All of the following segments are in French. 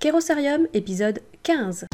Kerosarium, épisode 15.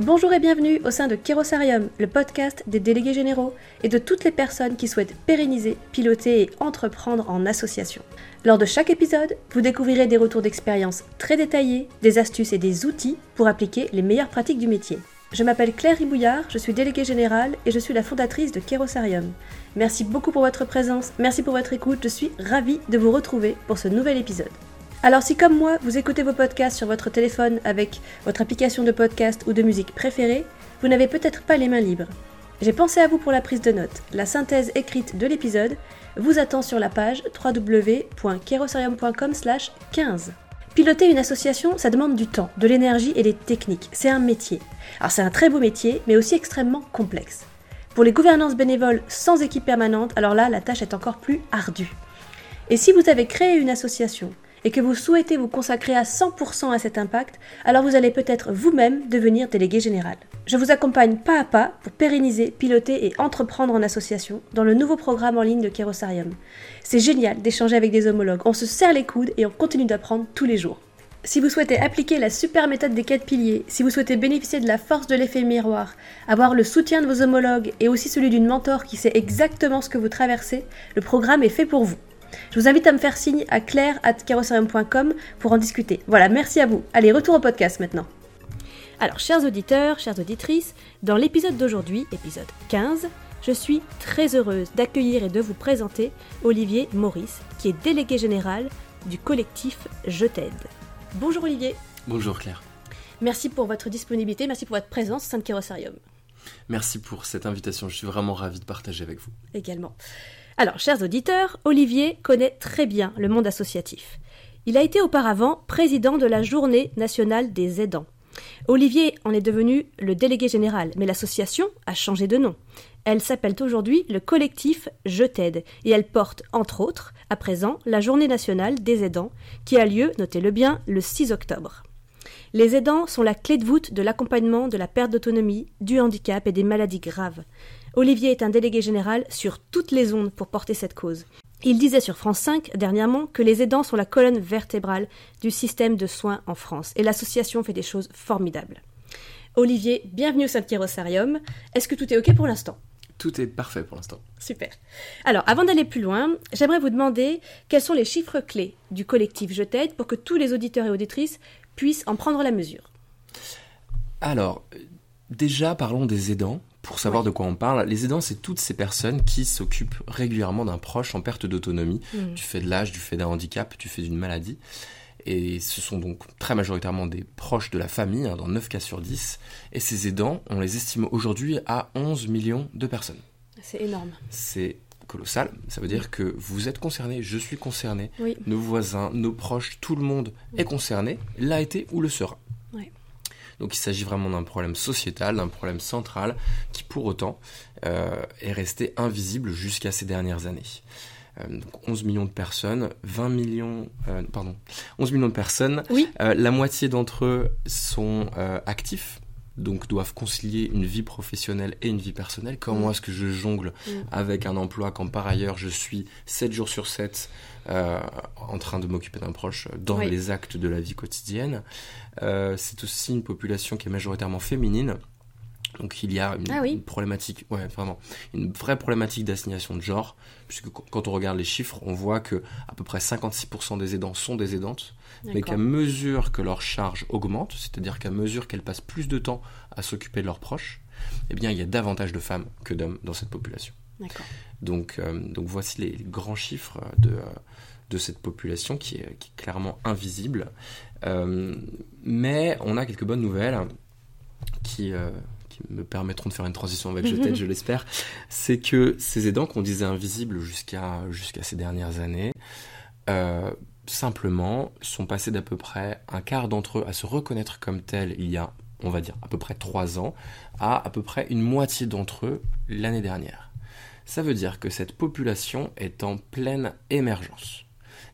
Bonjour et bienvenue au sein de Kerosarium, le podcast des délégués généraux et de toutes les personnes qui souhaitent pérenniser, piloter et entreprendre en association. Lors de chaque épisode, vous découvrirez des retours d'expérience très détaillés, des astuces et des outils pour appliquer les meilleures pratiques du métier. Je m'appelle Claire Ribouillard, je suis déléguée générale et je suis la fondatrice de Kerosarium. Merci beaucoup pour votre présence, merci pour votre écoute, je suis ravie de vous retrouver pour ce nouvel épisode. Alors si comme moi, vous écoutez vos podcasts sur votre téléphone avec votre application de podcast ou de musique préférée, vous n'avez peut-être pas les mains libres. J'ai pensé à vous pour la prise de notes. La synthèse écrite de l'épisode vous attend sur la page www.kerosarium.com 15. Piloter une association, ça demande du temps, de l'énergie et des techniques. C'est un métier. Alors c'est un très beau métier, mais aussi extrêmement complexe. Pour les gouvernances bénévoles sans équipe permanente, alors là, la tâche est encore plus ardue. Et si vous avez créé une association et que vous souhaitez vous consacrer à 100% à cet impact, alors vous allez peut-être vous-même devenir délégué général. Je vous accompagne pas à pas pour pérenniser, piloter et entreprendre en association dans le nouveau programme en ligne de Kerosarium. C'est génial d'échanger avec des homologues, on se serre les coudes et on continue d'apprendre tous les jours. Si vous souhaitez appliquer la super méthode des quatre piliers, si vous souhaitez bénéficier de la force de l'effet miroir, avoir le soutien de vos homologues et aussi celui d'une mentor qui sait exactement ce que vous traversez, le programme est fait pour vous. Je vous invite à me faire signe à claire.carrossarium.com pour en discuter. Voilà, merci à vous. Allez, retour au podcast maintenant. Alors, chers auditeurs, chères auditrices, dans l'épisode d'aujourd'hui, épisode 15, je suis très heureuse d'accueillir et de vous présenter Olivier Maurice, qui est délégué général du collectif Je t'aide. Bonjour Olivier. Bonjour Claire. Merci pour votre disponibilité, merci pour votre présence au sein de Kerosarium. Merci pour cette invitation, je suis vraiment ravi de partager avec vous. Également. Alors, chers auditeurs, Olivier connaît très bien le monde associatif. Il a été auparavant président de la Journée nationale des aidants. Olivier en est devenu le délégué général, mais l'association a changé de nom. Elle s'appelle aujourd'hui le collectif Je t'aide et elle porte, entre autres, à présent, la Journée nationale des aidants qui a lieu, notez-le bien, le 6 octobre. Les aidants sont la clé de voûte de l'accompagnement de la perte d'autonomie, du handicap et des maladies graves. Olivier est un délégué général sur toutes les ondes pour porter cette cause. Il disait sur France 5 dernièrement que les aidants sont la colonne vertébrale du système de soins en France et l'association fait des choses formidables. Olivier, bienvenue au Saint-Kérosarium. Est-ce que tout est OK pour l'instant? Tout est parfait pour l'instant. Super. Alors, avant d'aller plus loin, j'aimerais vous demander quels sont les chiffres clés du collectif Je t'aide pour que tous les auditeurs et auditrices puissent en prendre la mesure. Alors, déjà parlons des aidants pour savoir de quoi on parle, les aidants, c'est toutes ces personnes qui s'occupent régulièrement d'un proche en perte d'autonomie, mm. du fait de l'âge, du fait d'un handicap, du fait d'une maladie. Et ce sont donc très majoritairement des proches de la famille, hein, dans 9 cas sur 10. Et ces aidants, on les estime aujourd'hui à 11 millions de personnes. C'est énorme. C'est colossal. Ça veut dire que vous êtes concerné, je suis concerné, nos voisins, nos proches, tout le monde est concerné, l'a été ou le sera. Donc il s'agit vraiment d'un problème sociétal, d'un problème central, qui pour autant euh, est resté invisible jusqu'à ces dernières années. Euh, donc 11 millions de personnes, 20 millions, euh, pardon, 11 millions de personnes. Oui. la moitié d'entre eux sont actifs, donc doivent concilier une vie professionnelle et une vie personnelle. Comment mm. est-ce que je jongle mm. avec un emploi quand par ailleurs je suis 7 jours sur 7 euh, en train de m'occuper d'un proche dans les actes de la vie quotidienne. Euh, c'est aussi une population qui est majoritairement féminine. Donc il y a une, ah problématique, ouais, vraiment, une vraie problématique d'assignation de genre, puisque quand on regarde les chiffres, on voit que à peu près 56% des aidants sont des aidantes, mais qu'à mesure que leur charge augmente, c'est-à-dire qu'à mesure qu'elles passent plus de temps à s'occuper de leurs proches, eh bien il y a davantage de femmes que d'hommes dans cette population. Donc, euh, donc voici les, grands chiffres de, de cette population qui est, qui est clairement invisible. Euh, mais on a quelques bonnes nouvelles qui, euh, me permettront de faire une transition avec Je je l'espère. C'est que ces aidants qu'on disait invisibles jusqu'à jusqu'à ces dernières années, simplement sont passés d'à peu près un quart d'entre eux à se reconnaître comme tels il y a, on va dire, à peu près trois ans, à à peu près une moitié d'entre eux l'année dernière. Ça veut dire que cette population est en pleine émergence.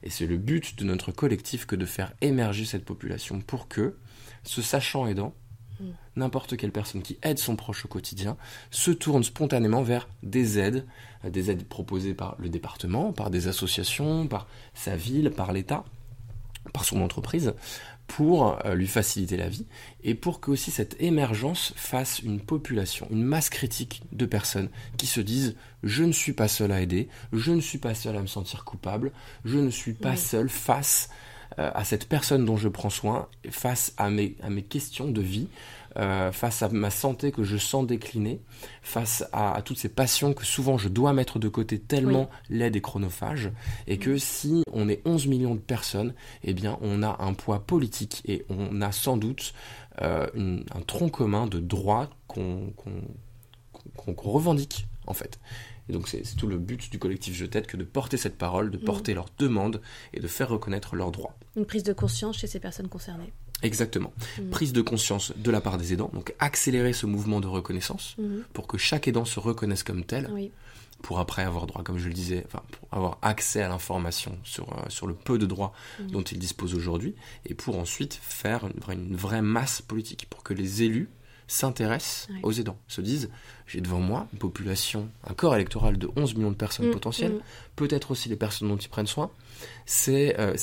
Et c'est le but de notre collectif que de faire émerger cette population pour que, se sachant aidant, Mm. N'importe quelle personne qui aide son proche au quotidien se tourne spontanément vers des aides, des aides proposées par le département, par des associations, par sa ville, par l'État, par son entreprise, pour euh, lui faciliter la vie et pour que aussi cette émergence fasse une population, une masse critique de personnes qui se disent je ne suis pas seul à aider, je ne suis pas seul à me sentir coupable, je ne suis pas seul face euh, à cette personne dont je prends soin, face à mes, à mes questions de vie, euh, face à ma santé que je sens décliner, face à, toutes ces passions que souvent je dois mettre de côté tellement l'aide est chronophage, et que si on est 11 millions de personnes, eh bien on a un poids politique et on a sans doute euh, un tronc commun de droits qu'on revendique en fait. Et donc c'est tout le but du collectif Je t'aide que de porter cette parole, de porter leurs demandes et de faire reconnaître leurs droits. Une prise de conscience chez ces personnes concernées. Exactement. Mm. Prise de conscience de la part des aidants, donc accélérer ce mouvement de reconnaissance mm-hmm. pour que chaque aidant se reconnaisse comme tel, pour après avoir droit, comme je le disais, enfin, pour avoir accès à l'information sur, euh, sur le peu de droits mm-hmm. dont il dispose aujourd'hui, et pour ensuite faire une vraie masse politique, pour que les élus s'intéressent aux aidants, se disent j'ai devant moi une population, un corps électoral de 11 millions de personnes mm, potentielles, mm. peut-être aussi les personnes dont ils prennent soin. C'est euh,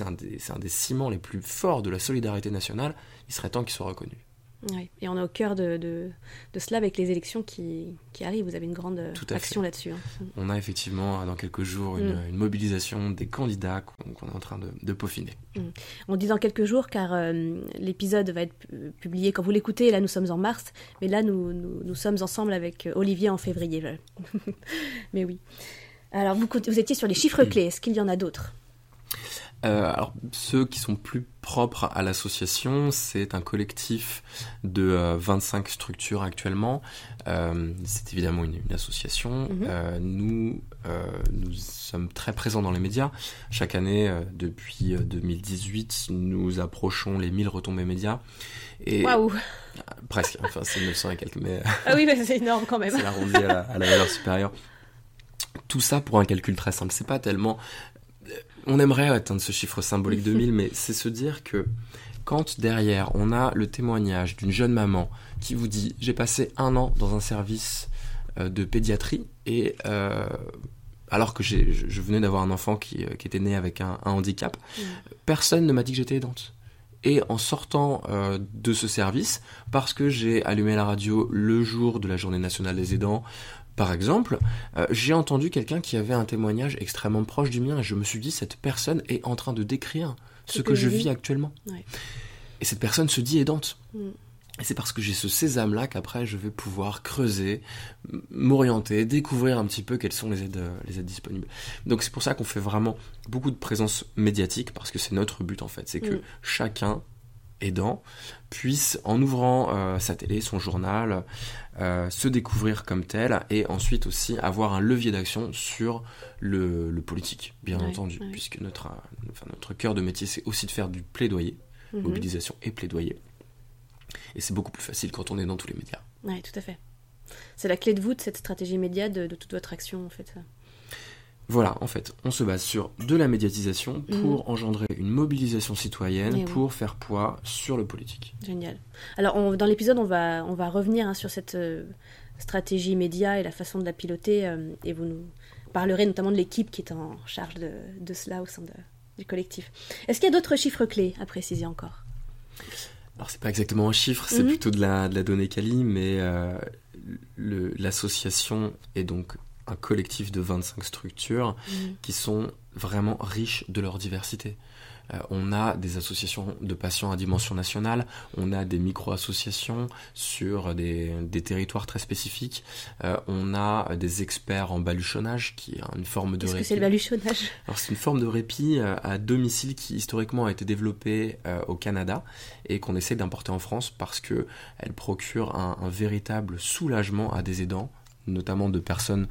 un, un, des ciments les plus forts de la solidarité nationale. Il serait temps qu'ils soient reconnus. Et on est au cœur de, de, cela avec les élections qui, qui, arrivent. Vous avez une grande action là-dessus. Hein. On a effectivement dans quelques jours une, mm. mobilisation des candidats qu'on est en train de, de peaufiner. Mm. On dit dans quelques jours car euh, l'épisode va être publié quand vous l'écoutez. Là, nous sommes en mars, mais là, nous, nous, nous sommes ensemble avec Olivier en février. mais oui. Alors, vous, vous étiez sur les chiffres clés. Est-ce qu'il y en a d'autres? Euh, alors, ceux qui sont plus propres à l'association, c'est un collectif de 25 euh, structures actuellement. Euh, c'est évidemment une, association. Mhm. nous, nous sommes très présents dans les médias. Chaque année, depuis 2018, nous approchons les 1000 retombées médias. Waouh Presque, enfin c'est 900 et quelques, mais... Ah oui, mais c'est énorme quand même. c'est arrondi à, à la valeur supérieure tout ça pour un calcul très simple. C'est pas tellement on aimerait atteindre ce chiffre symbolique de 1000, mais c'est se dire que quand derrière on a le témoignage d'une jeune maman qui vous dit j'ai passé un an dans un service euh, de pédiatrie et euh, alors que je venais d'avoir un enfant qui, euh, était né avec un, handicap, mm. personne ne m'a dit que j'étais aidante. Et en sortant de ce service, parce que j'ai allumé la radio le jour de la journée nationale des aidants, par exemple, euh, j'ai entendu quelqu'un qui avait un témoignage extrêmement proche du mien et je me suis dit, cette personne est en train de décrire ce que, je vis actuellement. Et cette personne se dit aidante. Mm. Et c'est parce que j'ai ce sésame-là qu'après je vais pouvoir creuser, m'orienter, découvrir un petit peu quelles sont les aides, euh, les aides disponibles. Donc c'est pour ça qu'on fait vraiment beaucoup de présence médiatique parce que c'est notre but en fait. C'est que mm. chacun aidant puisse, en ouvrant euh, sa télé, son journal, euh, se découvrir comme tel et ensuite aussi avoir un levier d'action sur le, politique, bien entendu, puisque notre, enfin, notre cœur de métier, c'est aussi de faire du plaidoyer, mhm. mobilisation et plaidoyer. Et c'est beaucoup plus facile quand on est dans tous les médias. Oui, tout à fait. C'est la clé de voûte, cette stratégie média de, de toute votre action, en fait. Voilà, en fait, on se base sur de la médiatisation mhm. pour engendrer une mobilisation citoyenne, pour faire poids sur le politique. Génial. Alors, dans l'épisode, on va, on va revenir hein, sur cette euh, stratégie média et la façon de la piloter, euh, et vous nous parlerez notamment de l'équipe qui est en charge de, cela au sein du collectif. Est-ce qu'il y a d'autres chiffres clés à préciser encore? Alors c'est pas exactement un chiffre, c'est mhm. plutôt de la, de la donnée quali, mais euh, l'association est donc un collectif de 25 structures mmh. qui sont vraiment riches de leur diversité. Euh, on a des associations de patients à dimension nationale, on a des micro-associations sur des, territoires très spécifiques, euh, on a des experts en baluchonnage, qui est une forme de Qu'est-ce que c'est le baluchonnage? Alors c'est une forme de répit euh, à domicile qui historiquement a été développée au Canada et qu'on essaie d'importer en France parce que elle procure un véritable soulagement à des aidants notamment de personnes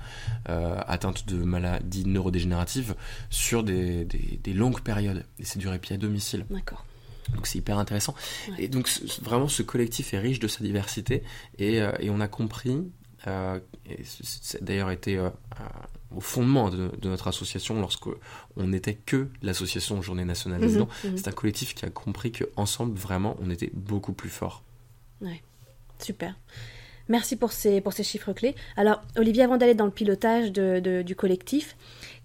euh, atteintes de maladies neurodégénératives, sur des, longues périodes. Et c'est du répit à domicile. D'accord. Donc c'est hyper intéressant. Et donc vraiment ce collectif est riche de sa diversité et, euh, on a compris, euh, et c'est d'ailleurs été au fondement de, notre association lorsque on n'était que l'association Journée nationale des mmh, mmh. C'est un collectif qui a compris qu'ensemble vraiment on était beaucoup plus fort Ouais, super. Merci pour ces, chiffres clés. Alors, Olivier, avant d'aller dans le pilotage du collectif,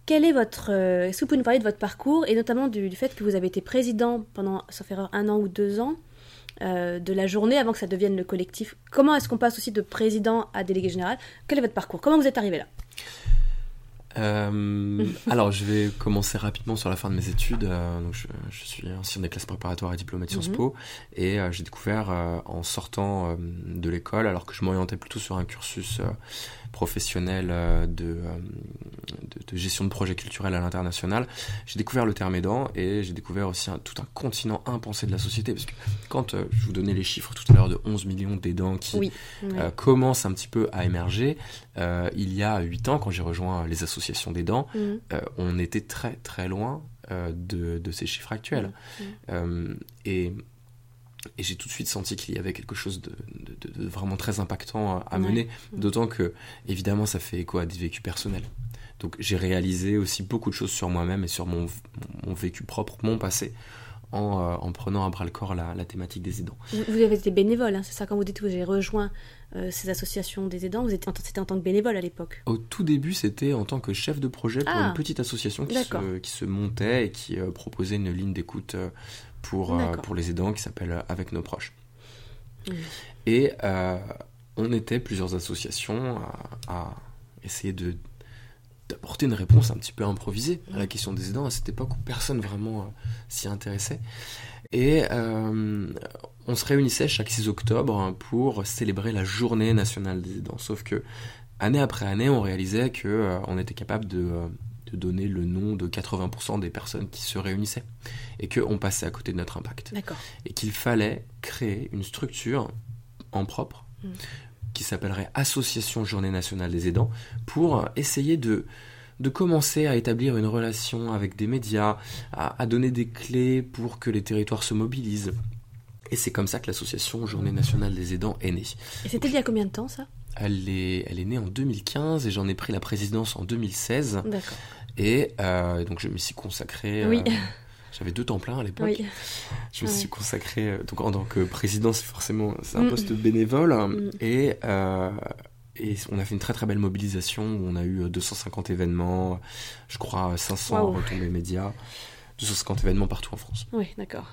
quel est votre, euh, est-ce vous nous parler de votre parcours et notamment du, fait que vous avez été président pendant, sauf erreur, un an ou deux ans euh, de la journée avant que ça devienne le collectif? Comment est-ce qu'on passe aussi de président à délégué général? Quel est votre parcours? Comment vous êtes arrivé là? Euh, alors, je vais commencer rapidement sur la fin de mes études. Euh, donc je, je, suis ancien des classes préparatoires et diplômé de Sciences mhm. Po. Et euh, j'ai découvert en sortant de l'école, alors que je m'orientais plutôt sur un cursus professionnel euh, de, euh, de, de, gestion de projets culturels à l'international, j'ai découvert le terme aidant et j'ai découvert aussi un, tout un continent impensé de la société. Parce que quand euh, je vous donnais les chiffres tout à l'heure de 11 millions d'aidants qui commencent un petit peu à émerger, il y a 8 ans, quand j'ai rejoint les associations d'aidants, mmh. on était très très loin de, de, ces chiffres actuels. Mmh. Mmh. et et j'ai tout de suite senti qu'il y avait quelque chose de, vraiment très impactant à, mener, d'autant que, évidemment, ça fait écho à des vécus personnels. Donc j'ai réalisé aussi beaucoup de choses sur moi-même et sur mon, vécu propre, mon passé, en, euh, en, prenant à bras le corps la, thématique des aidants. Vous, avez été bénévole, hein, c'est ça quand vous dites que vous avez rejoint euh, ces associations des aidants, vous étiez c'était en tant que bénévole à l'époque Au tout début, c'était en tant que chef de projet pour ah. une petite association qui se, qui se, montait et qui euh, proposait une ligne d'écoute pour, euh, pour les aidants qui s'appelle euh, Avec nos proches. Et euh, on était plusieurs associations à, essayer de d'apporter une réponse un petit peu improvisée à la question des aidants à cette époque où personne vraiment s'y intéressait. Et on se réunissait chaque 6 octobre pour célébrer la journée nationale des aidants. Sauf que année après année, on réalisait que on était capable de de donner le nom de 80% des personnes qui se réunissaient et qu'on passait à côté de notre impact. Et qu'il fallait créer une structure en propre mm. qui s'appellerait Association Journée Nationale des Aidants pour essayer de, de commencer à établir une relation avec des médias, à, donner des clés pour que les territoires se mobilisent. Et c'est comme ça que l'association Journée Nationale des Aidants est née. Et c'était il y a combien de temps ça? Elle est, elle est née en 2015 et j'en ai pris la présidence en 2016. D'accord. Et euh, donc je me suis consacré. Euh, j'avais deux temps plein à l'époque. Oui. Je me suis consacré euh, donc en tant que président, c'est forcément c'est un mm. poste bénévole mm. et et on a fait une très très belle mobilisation où on a eu 250 événements, je crois 500 retombées médias, 250 événements partout en France. Oui, d'accord.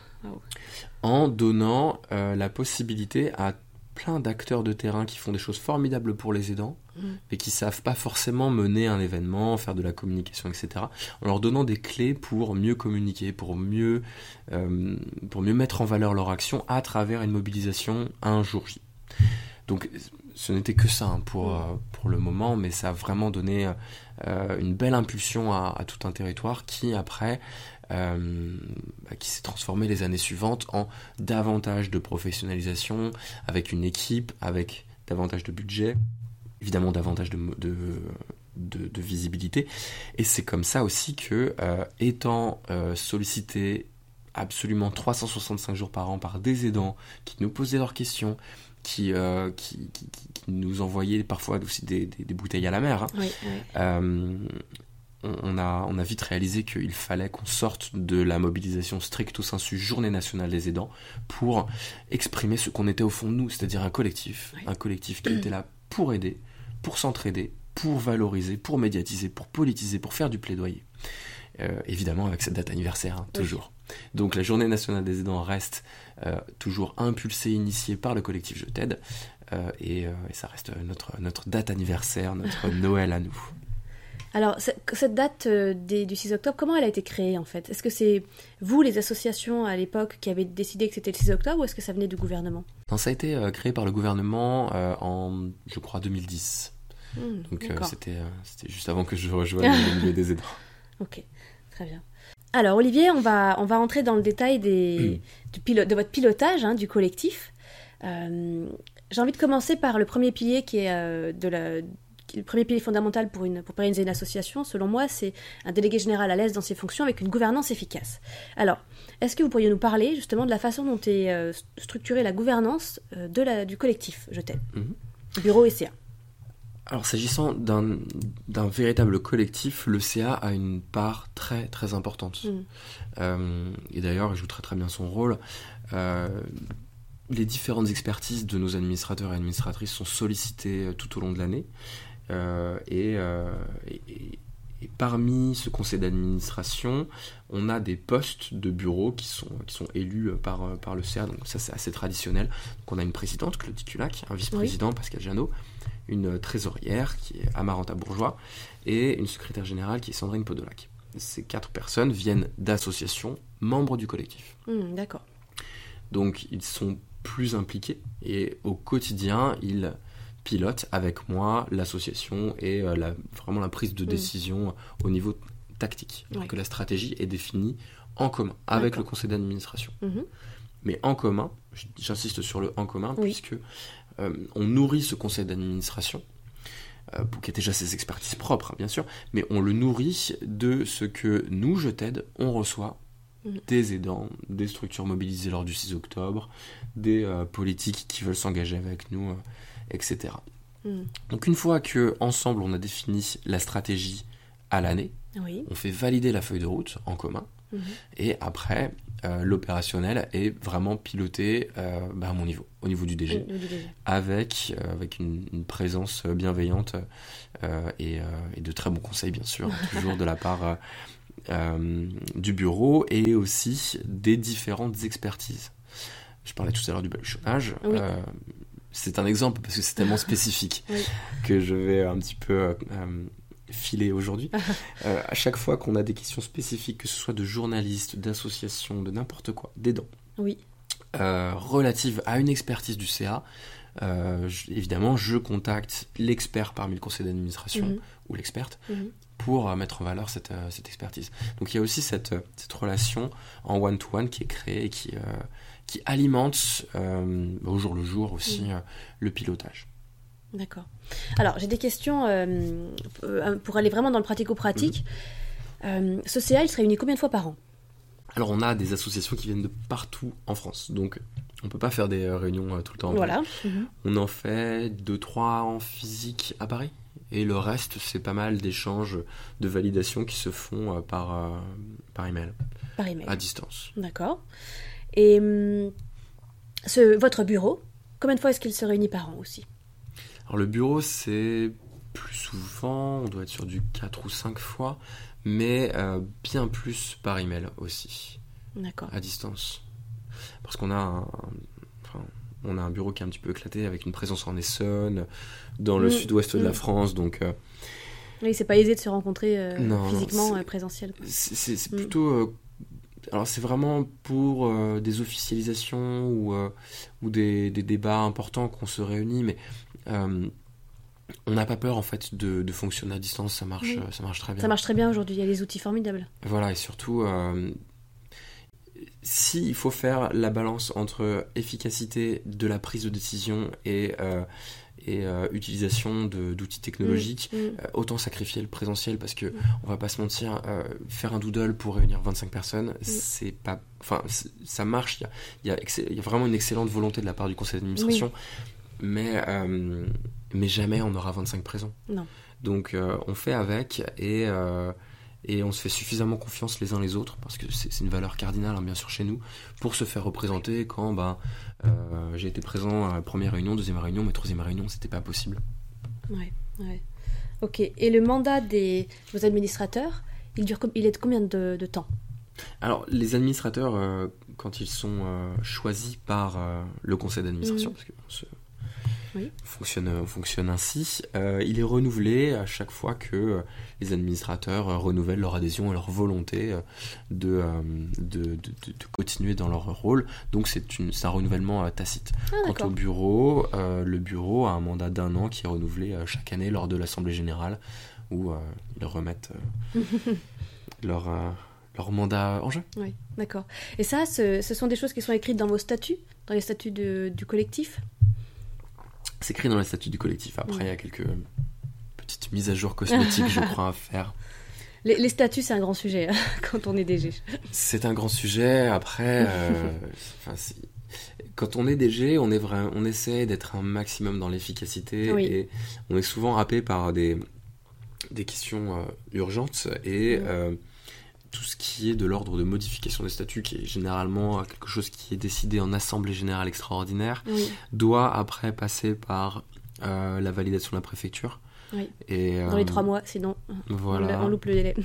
En donnant la possibilité à plein d'acteurs de terrain qui font des choses formidables pour les aidants, mm. mais qui savent pas forcément mener un événement, faire de la communication, etc. En leur donnant des clés pour mieux communiquer, pour mieux, euh, pour mieux mettre en valeur leur action à travers une mobilisation un jour J. Donc ce n'était que ça hein, pour, mm. euh, pour le moment, mais ça a vraiment donné euh, une belle impulsion à, à, tout un territoire qui après euh, bah, qui s'est transformé les années suivantes en davantage de professionnalisation, avec une équipe, avec davantage de budget, évidemment davantage de, de, visibilité. Et c'est comme ça aussi que, euh, étant euh, sollicité absolument 365 jours par an par des aidants qui nous posaient leurs questions, qui, qui, nous envoyaient parfois aussi des, bouteilles à la mer. Hein on a, on a vite réalisé qu'il fallait qu'on sorte de la mobilisation stricto sensu journée nationale des aidants pour exprimer ce qu'on était au fond de nous, c'est-à-dire un collectif, un collectif qui était là pour aider, pour s'entraider, pour valoriser, pour médiatiser, pour politiser, pour faire du plaidoyer. Euh, évidemment avec cette date anniversaire, hein, toujours. Donc la journée nationale des aidants reste euh, toujours impulsée, initiée par le collectif Je t'aide, euh, et, et, ça reste notre, notre date anniversaire, notre Noël à nous. Alors, cette date euh, du 6 octobre, comment elle a été créée en fait? Est-ce que c'est vous, les associations à l'époque, qui avez décidé que c'était le 6 octobre ou est-ce que ça venait du gouvernement? Non, ça a été euh, créé par le gouvernement euh, en, je crois, 2010. Hmm, Donc c'était juste avant que je rejoigne le milieu des aidants. Ok, très bien. Alors Olivier, on va, on va rentrer dans le détail des, du de votre pilotage hein, du collectif. J'ai envie de commencer par le premier pilier qui est de la, le premier pilier fondamental pour, une, pour pérenniser une association, selon moi, c'est un délégué général à l'aise dans ses fonctions avec une gouvernance efficace. Alors, est-ce que vous pourriez nous parler justement de la façon dont est euh, structurée la gouvernance euh, de la, du collectif Je t'aime, mhm. bureau et CA alors s'agissant d'un véritable collectif, le CA a une part très très importante. Mhm. Euh, et d'ailleurs, il joue très très bien son rôle les différentes expertises de nos administrateurs et administratrices sont sollicitées tout au long de l'année. Et, et parmi ce conseil d'administration, on a des postes de bureau qui sont, qui sont élus par, par le CA, donc ça c'est assez traditionnel. Donc on a une présidente, Claudie Tulac, un vice-président, Pascal Janot, une trésorière qui est Amaranta Bourgeois, et une secrétaire générale qui est Sandrine Podolac. Ces quatre personnes viennent d'associations membres du collectif. Mmh, d'accord. Donc ils sont plus impliqués et au quotidien, ils pilote avec moi l'association et euh, la, vraiment la prise de mm. décision au niveau tactique. Que la stratégie est définie en commun avec le conseil d'administration. Mm-hmm. Mais en commun, j'insiste sur le en commun, puisque euh, on nourrit ce conseil d'administration, euh, qui a déjà ses expertises propres, hein, bien sûr, mais on le nourrit de ce que nous, je t'aide, on reçoit mm. des aidants, des structures mobilisées lors du 6 octobre, des politiques qui veulent s'engager avec nous etc. Hmm. Donc une fois que ensemble on a défini la stratégie à l'année, on fait valider la feuille de route en commun, mhm. et après euh, l'opérationnel est vraiment piloté euh, bah, à mon niveau, au niveau du DG, avec, euh, avec une, présence bienveillante et, et, de très bons conseils bien sûr, toujours de la part du bureau et aussi des différentes expertises. Je parlais tout à l'heure du baluchonnage c'est un exemple parce que c'est tellement spécifique que je vais un petit peu euh, euh, filer aujourd'hui. Euh, à chaque fois qu'on a des questions spécifiques, que ce soit de journalistes, d'associations, de n'importe quoi, d'aidants, oui. relatives à une expertise du CA, évidemment, je contacte l'expert parmi le conseil d'administration mhm. ou l'experte mhm. pour mettre en valeur cette, cette, expertise. Donc il y a aussi cette, cette relation en one-to-one qui est créée et qui, qui alimente euh, au jour le jour aussi euh, le pilotage. D'accord. Alors, j'ai des questions euh, pour aller vraiment dans le pratico-pratique. Mhm. ce CA, il se réunit combien de fois par an? Alors, on a des associations qui viennent de partout en France. Donc, on ne peut pas faire des réunions tout le temps. Voilà. Mhm. On en fait deux, trois en physique à Paris. Et le reste, c'est pas mal d'échanges de validation qui se font par, par email. Par email. À distance. D'accord. Et hum, ce, votre bureau, combien de fois est-ce qu'il se réunit par an aussi? Alors le bureau, c'est plus souvent, on doit être sur du 4 ou 5 fois, mais euh, bien plus par email aussi. D'accord. À distance. Parce qu'on a un, on a un bureau qui est un petit peu éclaté avec une présence en Essonne, dans le mmh. sud-ouest de la mmh. France, donc. Euh, oui, c'est pas aisé de se rencontrer euh, physiquement, présentiel. C'est mmh. plutôt alors c'est vraiment pour euh, des officialisations ou, euh, ou des, débats importants qu'on se réunit, mais euh, on n'a pas peur en fait de, fonctionner à distance, ça marche, ça marche très bien. Ça marche très bien aujourd'hui, il y a des outils formidables. Voilà, et surtout, s'il faut faire la balance entre efficacité de la prise de décision et et euh, utilisation d'outils technologiques, mm, mm. Euh, autant sacrifier le présentiel parce que mm. on va pas se mentir, euh, faire un doodle pour réunir 25 personnes, c'est pas, enfin ça marche, il y a, y, y a, vraiment une excellente volonté de la part du conseil d'administration, mais mais jamais on aura 25 présents. Non. Donc on fait avec et et on se fait suffisamment confiance les uns les autres parce que c'est une valeur cardinale hein, bien sûr chez nous pour se faire représenter quand ben, euh, j'ai été présent à la première réunion, deuxième réunion, mais troisième réunion c'était pas possible. Ouais, ouais. Ok. Et le mandat des vos administrateurs, il dure il est de combien de, temps? Alors les administrateurs euh, quand ils sont euh, choisis par le conseil d'administration, mmh. parce que oui. fonctionne, fonctionne ainsi. Euh, il est renouvelé à chaque fois que euh, les administrateurs euh, renouvellent leur adhésion et leur volonté de, de, continuer dans leur rôle. Donc c'est un renouvellement tacite. Ah, Quant au bureau, le bureau a un mandat d'un an qui est renouvelé chaque année lors de l'Assemblée générale où ils remettent leur leur mandat en jeu. Oui, d'accord. Et ça, ce, sont des choses qui sont écrites dans vos statuts, dans les statuts du collectif? C'est écrit dans les statuts du collectif. Après, il y a quelques petites mises à jour cosmétiques, je crois, à faire. Les, statuts, c'est un grand sujet hein, quand on est DG. C'est un grand sujet. Après, euh, quand on est DG, on, est vrai, on essaie d'être un maximum dans l'efficacité et on est souvent happé par des, des questions euh, urgentes et euh, tout ce qui est de l'ordre de modification des statuts, qui est généralement quelque chose qui est décidé en assemblée générale extraordinaire, doit après passer par la validation de la préfecture. Oui. Et, Dans les trois mois, sinon voilà. on, loupe le délai.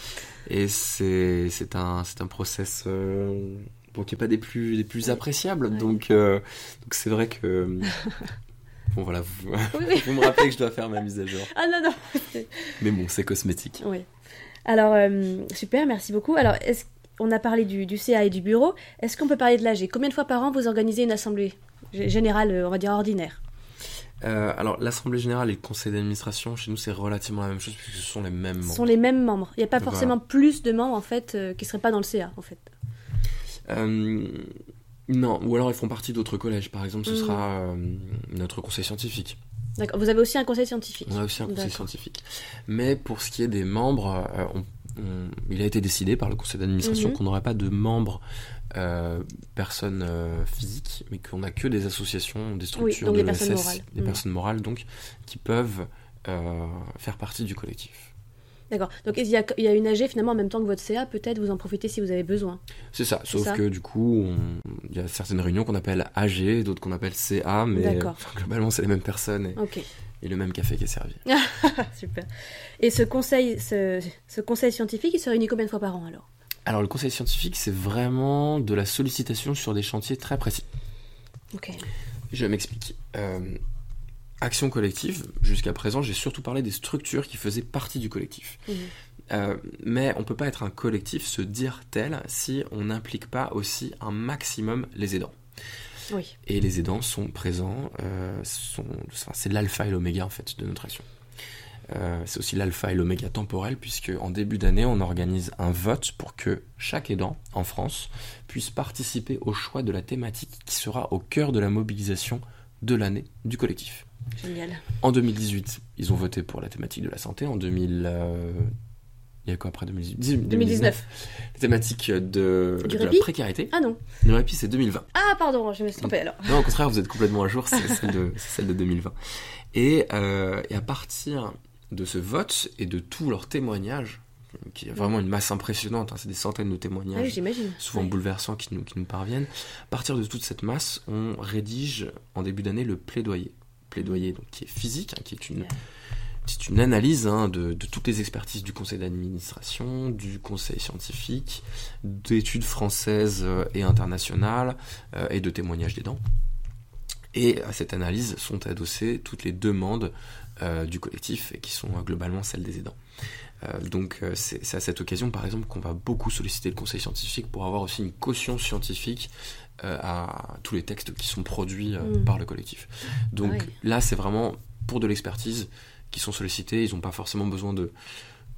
et c'est un, un process bon, qui n'est pas des plus, des plus appréciables. Donc donc c'est vrai que Bon voilà, vous, vous, me rappelez que je dois faire ma mise à jour. Ah non, non. Mais bon, c'est cosmétique. Oui. Alors, euh, super, merci beaucoup. Alors, est-ce on a parlé du, du, CA et du bureau. Est-ce qu'on peut parler de l'AG Combien de fois par an vous organisez une assemblée générale, on va dire ordinaire? Euh, alors, l'Assemblée Générale et le Conseil d'administration, chez nous, c'est relativement la même chose, puisque ce sont les mêmes membres. Ce sont les mêmes membres. Il n'y a pas forcément plus de membres, en fait, euh, qui ne seraient pas dans le CA, en fait. Non, ou alors ils font partie d'autres collèges. Par exemple, ce mm. sera euh, notre conseil scientifique. D'accord. Vous avez aussi un conseil scientifique. On a aussi un conseil scientifique. Mais pour ce qui est des membres, euh, il a été décidé par le conseil d'administration mm-hmm. qu'on n'aurait pas de membres euh, personnes physiques, mais qu'on n'a que des associations, des structures de l'ESS, des mm. personnes morales donc, qui peuvent faire partie du collectif. D'accord. Donc il y, a, il y, a, une AG finalement en même temps que votre CA, peut-être vous en profitez si vous avez besoin? C'est ça, sauf que du coup, il y a certaines réunions qu'on appelle AG, d'autres qu'on appelle CA, mais globalement c'est les mêmes personnes et, et, le même café qui est servi. Super. Et ce conseil, ce, ce, conseil scientifique, il se réunit combien de fois par an alors? Alors le conseil scientifique, c'est vraiment de la sollicitation sur des chantiers très précis. Ok. Je m'explique. Euh, action collective, jusqu'à présent, j'ai surtout parlé des structures qui faisaient partie du collectif. Mmh. Euh, mais on ne peut pas être un collectif, se dire tel, si on n'implique pas aussi un maximum les aidants. Oui. Et les aidants sont présents, euh, sont, c'est l'alpha et l'oméga en fait de notre action. Euh, c'est aussi l'alpha et l'oméga temporel, puisque en début d'année, on organise un vote pour que chaque aidant en France puisse participer au choix de la thématique qui sera au cœur de la mobilisation de l'année du collectif. Génial. En 2018, ils ont voté pour la thématique de la santé. En 2000, euh, il y a quoi après 2018 2019. La thématique de, la précarité. Ah non. Le répit, c'est 2020. Ah pardon, je me suis trompé alors. Non, au contraire, vous êtes complètement à jour, c'est celle, de, celle de 2020. Et, euh, et à partir de ce vote et de tous leurs témoignages, qui est vraiment une masse impressionnante, hein, c'est des centaines de témoignages, ah souvent bouleversants qui nous, qui nous parviennent. À partir de toute cette masse, on rédige en début d'année le plaidoyer plaidoyer donc, qui est physique, hein, qui est une, c'est une analyse hein, de, toutes les expertises du conseil d'administration, du conseil scientifique, d'études françaises euh, et internationales euh, et de témoignages d'aidants. Et à cette analyse sont adossées toutes les demandes euh, du collectif et qui sont globalement celles des aidants. donc c'est à cette occasion par exemple qu'on va beaucoup solliciter le conseil scientifique pour avoir aussi une caution scientifique à tous les textes qui sont produits euh, mm. par le collectif. Donc là, c'est vraiment pour de l'expertise qui sont sollicités. Ils n'ont pas forcément besoin de,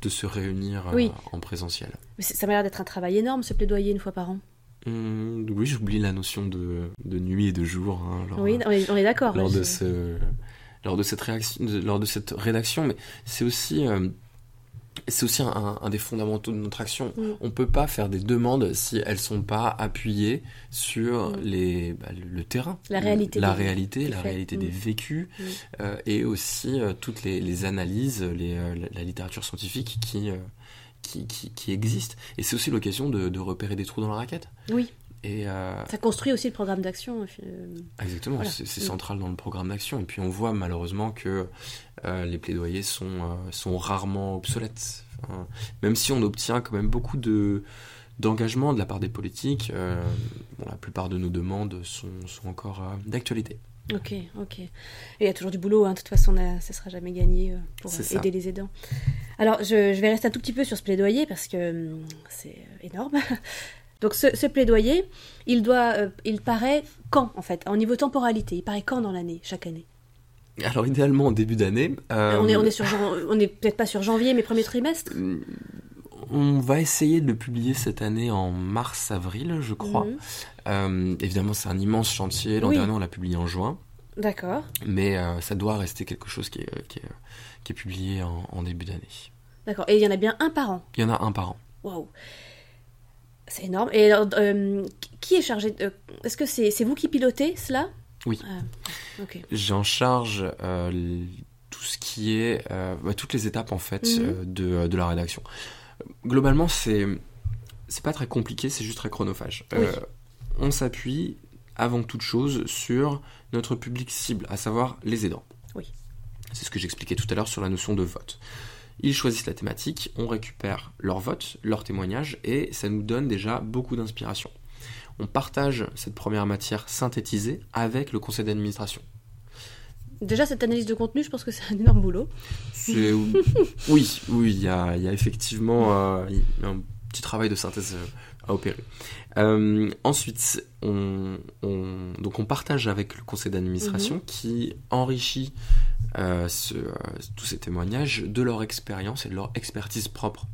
de se réunir euh, en présentiel. Mais ça m'a l'air d'être un travail énorme, ce plaidoyer une fois par an. Mmh, oui, j'oublie la notion de, de, nuit et de jour. Hein, oui, on est, d'accord. Lors, de ce, lors, de cette réaction, lors de cette rédaction, mais c'est aussi c'est aussi un, des fondamentaux de notre action. Mm. On ne peut pas faire des demandes si elles ne sont pas appuyées sur mm. les, bah, le, terrain. La réalité. La réalité, la réalité des mm. vécus euh, et aussi euh, toutes les, analyses, les, euh, la littérature scientifique qui, qui, qui, existe. Et c'est aussi l'occasion de, de, repérer des trous dans la raquette. Oui. Et Ça construit aussi le programme d'action. Exactement, c'est central dans le programme d'action. Et puis on voit malheureusement que euh, les plaidoyers sont, euh, sont rarement obsolètes. même si on obtient quand même beaucoup de d'engagement de la part des politiques, euh, la plupart de nos demandes sont, sont encore d'actualité. Ok, ok. Et il y a toujours du boulot, hein. de toute façon, ça ne sera jamais gagné pour aider les aidants. Alors, je, je, vais rester un tout petit peu sur ce plaidoyer parce que hum, c'est énorme. Donc, ce, ce, plaidoyer, il, doit, il paraît quand, en fait, au niveau temporalité Il paraît quand dans l'année, chaque année? Alors idéalement en début d'année. on est on est sur on est peut-être pas sur janvier mais premier trimestre? Mm, on va essayer de le publier cette année en mars-avril, je crois. Mhm. Euh, évidemment, c'est un immense chantier. L'an dernier, on l'a publié en juin. D'accord. Mais euh, ça doit rester quelque chose qui est, qui est, publié en, début d'année. D'accord. Et il y en a bien un par an? Il y en a un par an. Waouh C'est énorme. Et euh, qui est chargé de... Est-ce que c'est vous qui pilotez cela? Oui. Ah, J'en charge euh, tout ce qui est. Euh, bah, toutes les étapes, en fait, mhm. euh, de, de, la rédaction. Globalement, c'est. c'est pas très compliqué, c'est juste très chronophage. Oui. Euh, on s'appuie avant toute chose sur notre public cible, à savoir les aidants. Oui. C'est ce que j'expliquais tout à l'heure sur la notion de vote. Ils choisissent la thématique, on récupère leur vote, leur témoignage, et ça nous donne déjà beaucoup d'inspiration. On partage cette première matière synthétisée avec le conseil d'administration. Déjà, cette analyse de contenu, je pense que c'est un énorme boulot. Oui, oui, il y a, il y a effectivement euh, un petit travail de synthèse euh, à opérer. Euh, ensuite, on, on- donc on partage avec le conseil d'administration qui enrichit euh, ce, euh, tous ces témoignages de leur expérience et de leur expertise propre.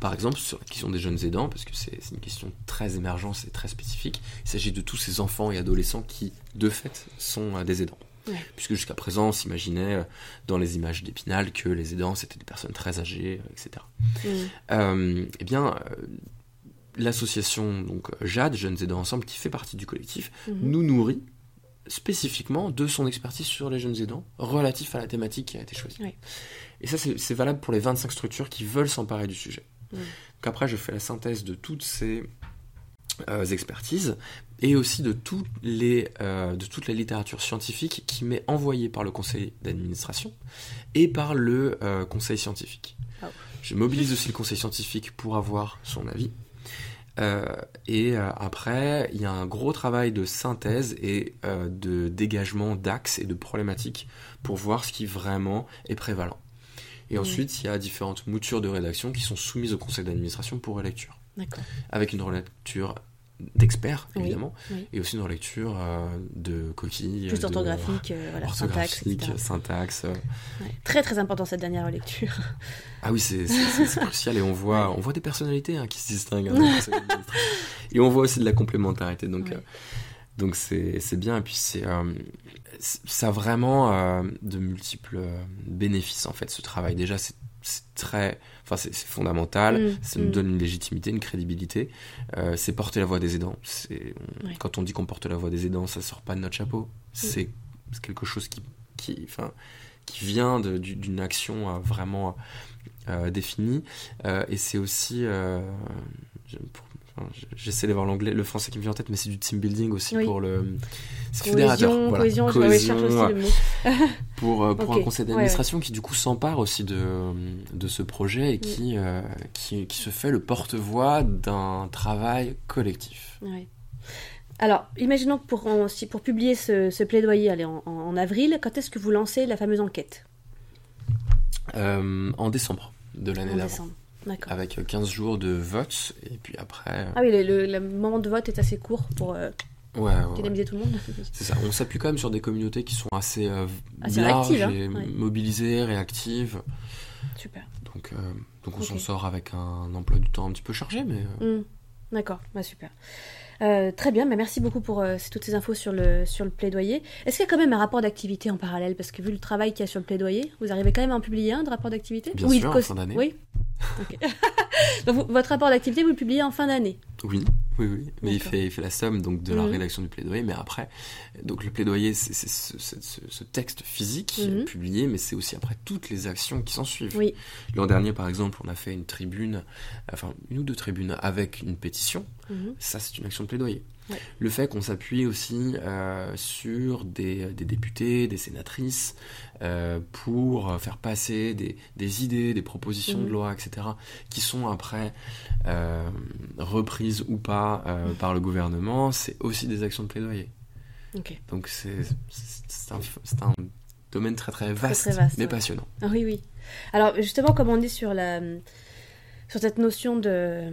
Par exemple, sur la question des jeunes aidants, parce que c'est une question très émergente et très spécifique, il s'agit de tous ces enfants et adolescents qui, de fait, sont euh, des aidants. Ouais. Puisque jusqu'à présent, on s'imaginait dans les images d'Épinal que les aidants, c'était des personnes très âgées, etc. Mm. Euh, eh bien, l'association donc Jade, Jeunes Aidants Ensemble, qui fait partie du collectif, Mhm. nous nourrit spécifiquement de son expertise sur les jeunes aidants relatif à la thématique qui a été choisie. Oui. Et ça, c'est valable pour les 25 structures qui veulent s'emparer du sujet. Donc après, je fais la synthèse de toutes ces euh, expertises et aussi de, tous les, euh, de toute la littérature scientifique qui m'est envoyée par le conseil d'administration et par le euh, conseil scientifique. Wow. Je mobilise aussi le conseil scientifique pour avoir son avis. Euh, et euh, après, il y a un gros travail de synthèse et euh, de dégagement d'axes et de problématiques pour voir ce qui vraiment est prévalent. Et ensuite, il y a différentes moutures de rédaction qui sont soumises au conseil d'administration pour relecture. D'accord. Avec une relecture d'experts, évidemment, oui. et aussi une relecture euh, de coquilles. Plus de- orthographique, euh, voilà, syntaxe, orthographique, syntaxe. Ouais. Très très important cette dernière lecture. Ah oui, c'est crucial et on voit, on voit des personnalités hein, qui se distinguent. hein, dans et on voit aussi de la complémentarité. Donc, Ouais. euh, donc c'est bien. Et puis c'est euh, ça a vraiment de multiples bénéfices en fait ce travail. Déjà c'est très, enfin c'est c'est fondamental. Mm, Ça nous mm. donne une légitimité, une crédibilité. Euh, c'est porter la voix des aidants. C'est on- Ouais. quand on dit qu'on porte la voix des aidants, ça sort pas de notre chapeau. C'est c'est quelque chose qui qui enfin qui vient d'une action euh, vraiment euh, définie. Et c'est aussi pour- J'essaie d'avoir l'anglais, le français qui me vient en tête, mais c'est du team building aussi Oui. pour le. C'est fédérateur. Voilà. cohésion, Cohésion, aussi le mot. pour, euh, pour Ok, un conseil ouais, d'administration qui du coup s'empare aussi de, de ce projet et qui, euh, qui, qui se fait le porte-voix d'un travail collectif. Ouais. Alors, imaginons que pour, en- si- pour publier ce, ce plaidoyer allez, en, avril, quand est-ce que vous lancez la fameuse enquête? Euh, en décembre de l'année d'avant. Avec 15 jours de vote et puis après. Ah oui, le, le- le moment de vote est assez court pour euh, Ouais, ouais. tout le monde. C'est ça. On s'appuie quand même sur des communautés qui sont assez, euh, Assez larges réactives, hein. et Ouais. mobilisées, réactives. Super. Donc, euh, donc on s'en sort avec un emploi du temps un petit peu chargé, mais. euh, Hmm. D'accord, bah, super. Euh, très bien, bah, merci beaucoup pour euh, toutes ces infos sur le, sur le plaidoyer. Est-ce qu'il y a quand même un rapport d'activité en parallèle? Parce que vu le travail qu'il y a sur le plaidoyer, vous arrivez quand même à en publier un de rapport d'activité? Bien Oui, sûr, en fin d'année. Oui. Donc vous- votre rapport d'activité, vous le publiez en fin d'année Oui, oui, oui. Mais il fait, il fait la somme donc de la Mhm. rédaction du plaidoyer. Mais après, donc le plaidoyer, c'est ce, ce- ce- ce texte physique Mhm. publié, mais c'est aussi après toutes les actions qui s'en suivent. Oui. L'an dernier, par exemple, on a fait une tribune, enfin une ou deux tribunes avec une pétition. Mhm. Ça, c'est une action de plaidoyer. Ouais. Le fait qu'on s'appuie aussi euh, sur des, des députés, des sénatrices, euh, pour faire passer des, des idées, des propositions Mhm. de loi, etc., qui sont après euh, reprises ou pas euh, par le gouvernement, c'est aussi des actions de plaidoyer. Donc c'est un, domaine très très vaste, très vaste, mais ouais. passionnant. Ah oui, oui. Alors justement, comme on dit sur, la, sur cette notion de,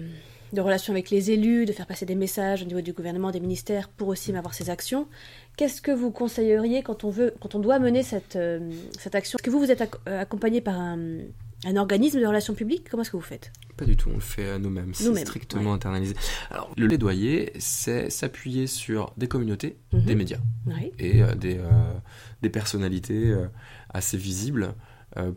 de relation avec les élus, de faire passer des messages au niveau du gouvernement, des ministères, pour aussi avoir ces actions, qu'est-ce que vous conseilleriez quand on, veut, quand on doit mener cette, euh, cette action? Est-ce que vous, vous êtes ac- euh, accompagné par un, un organisme de relations publiques? Comment est-ce que vous faites? Pas du tout, on le fait nous-mêmes, c'est strictement ouais. internalisé. Alors le plaidoyer, c'est s'appuyer sur des communautés, Mhm. des médias. Oui. et euh, des, euh, des personnalités assez visibles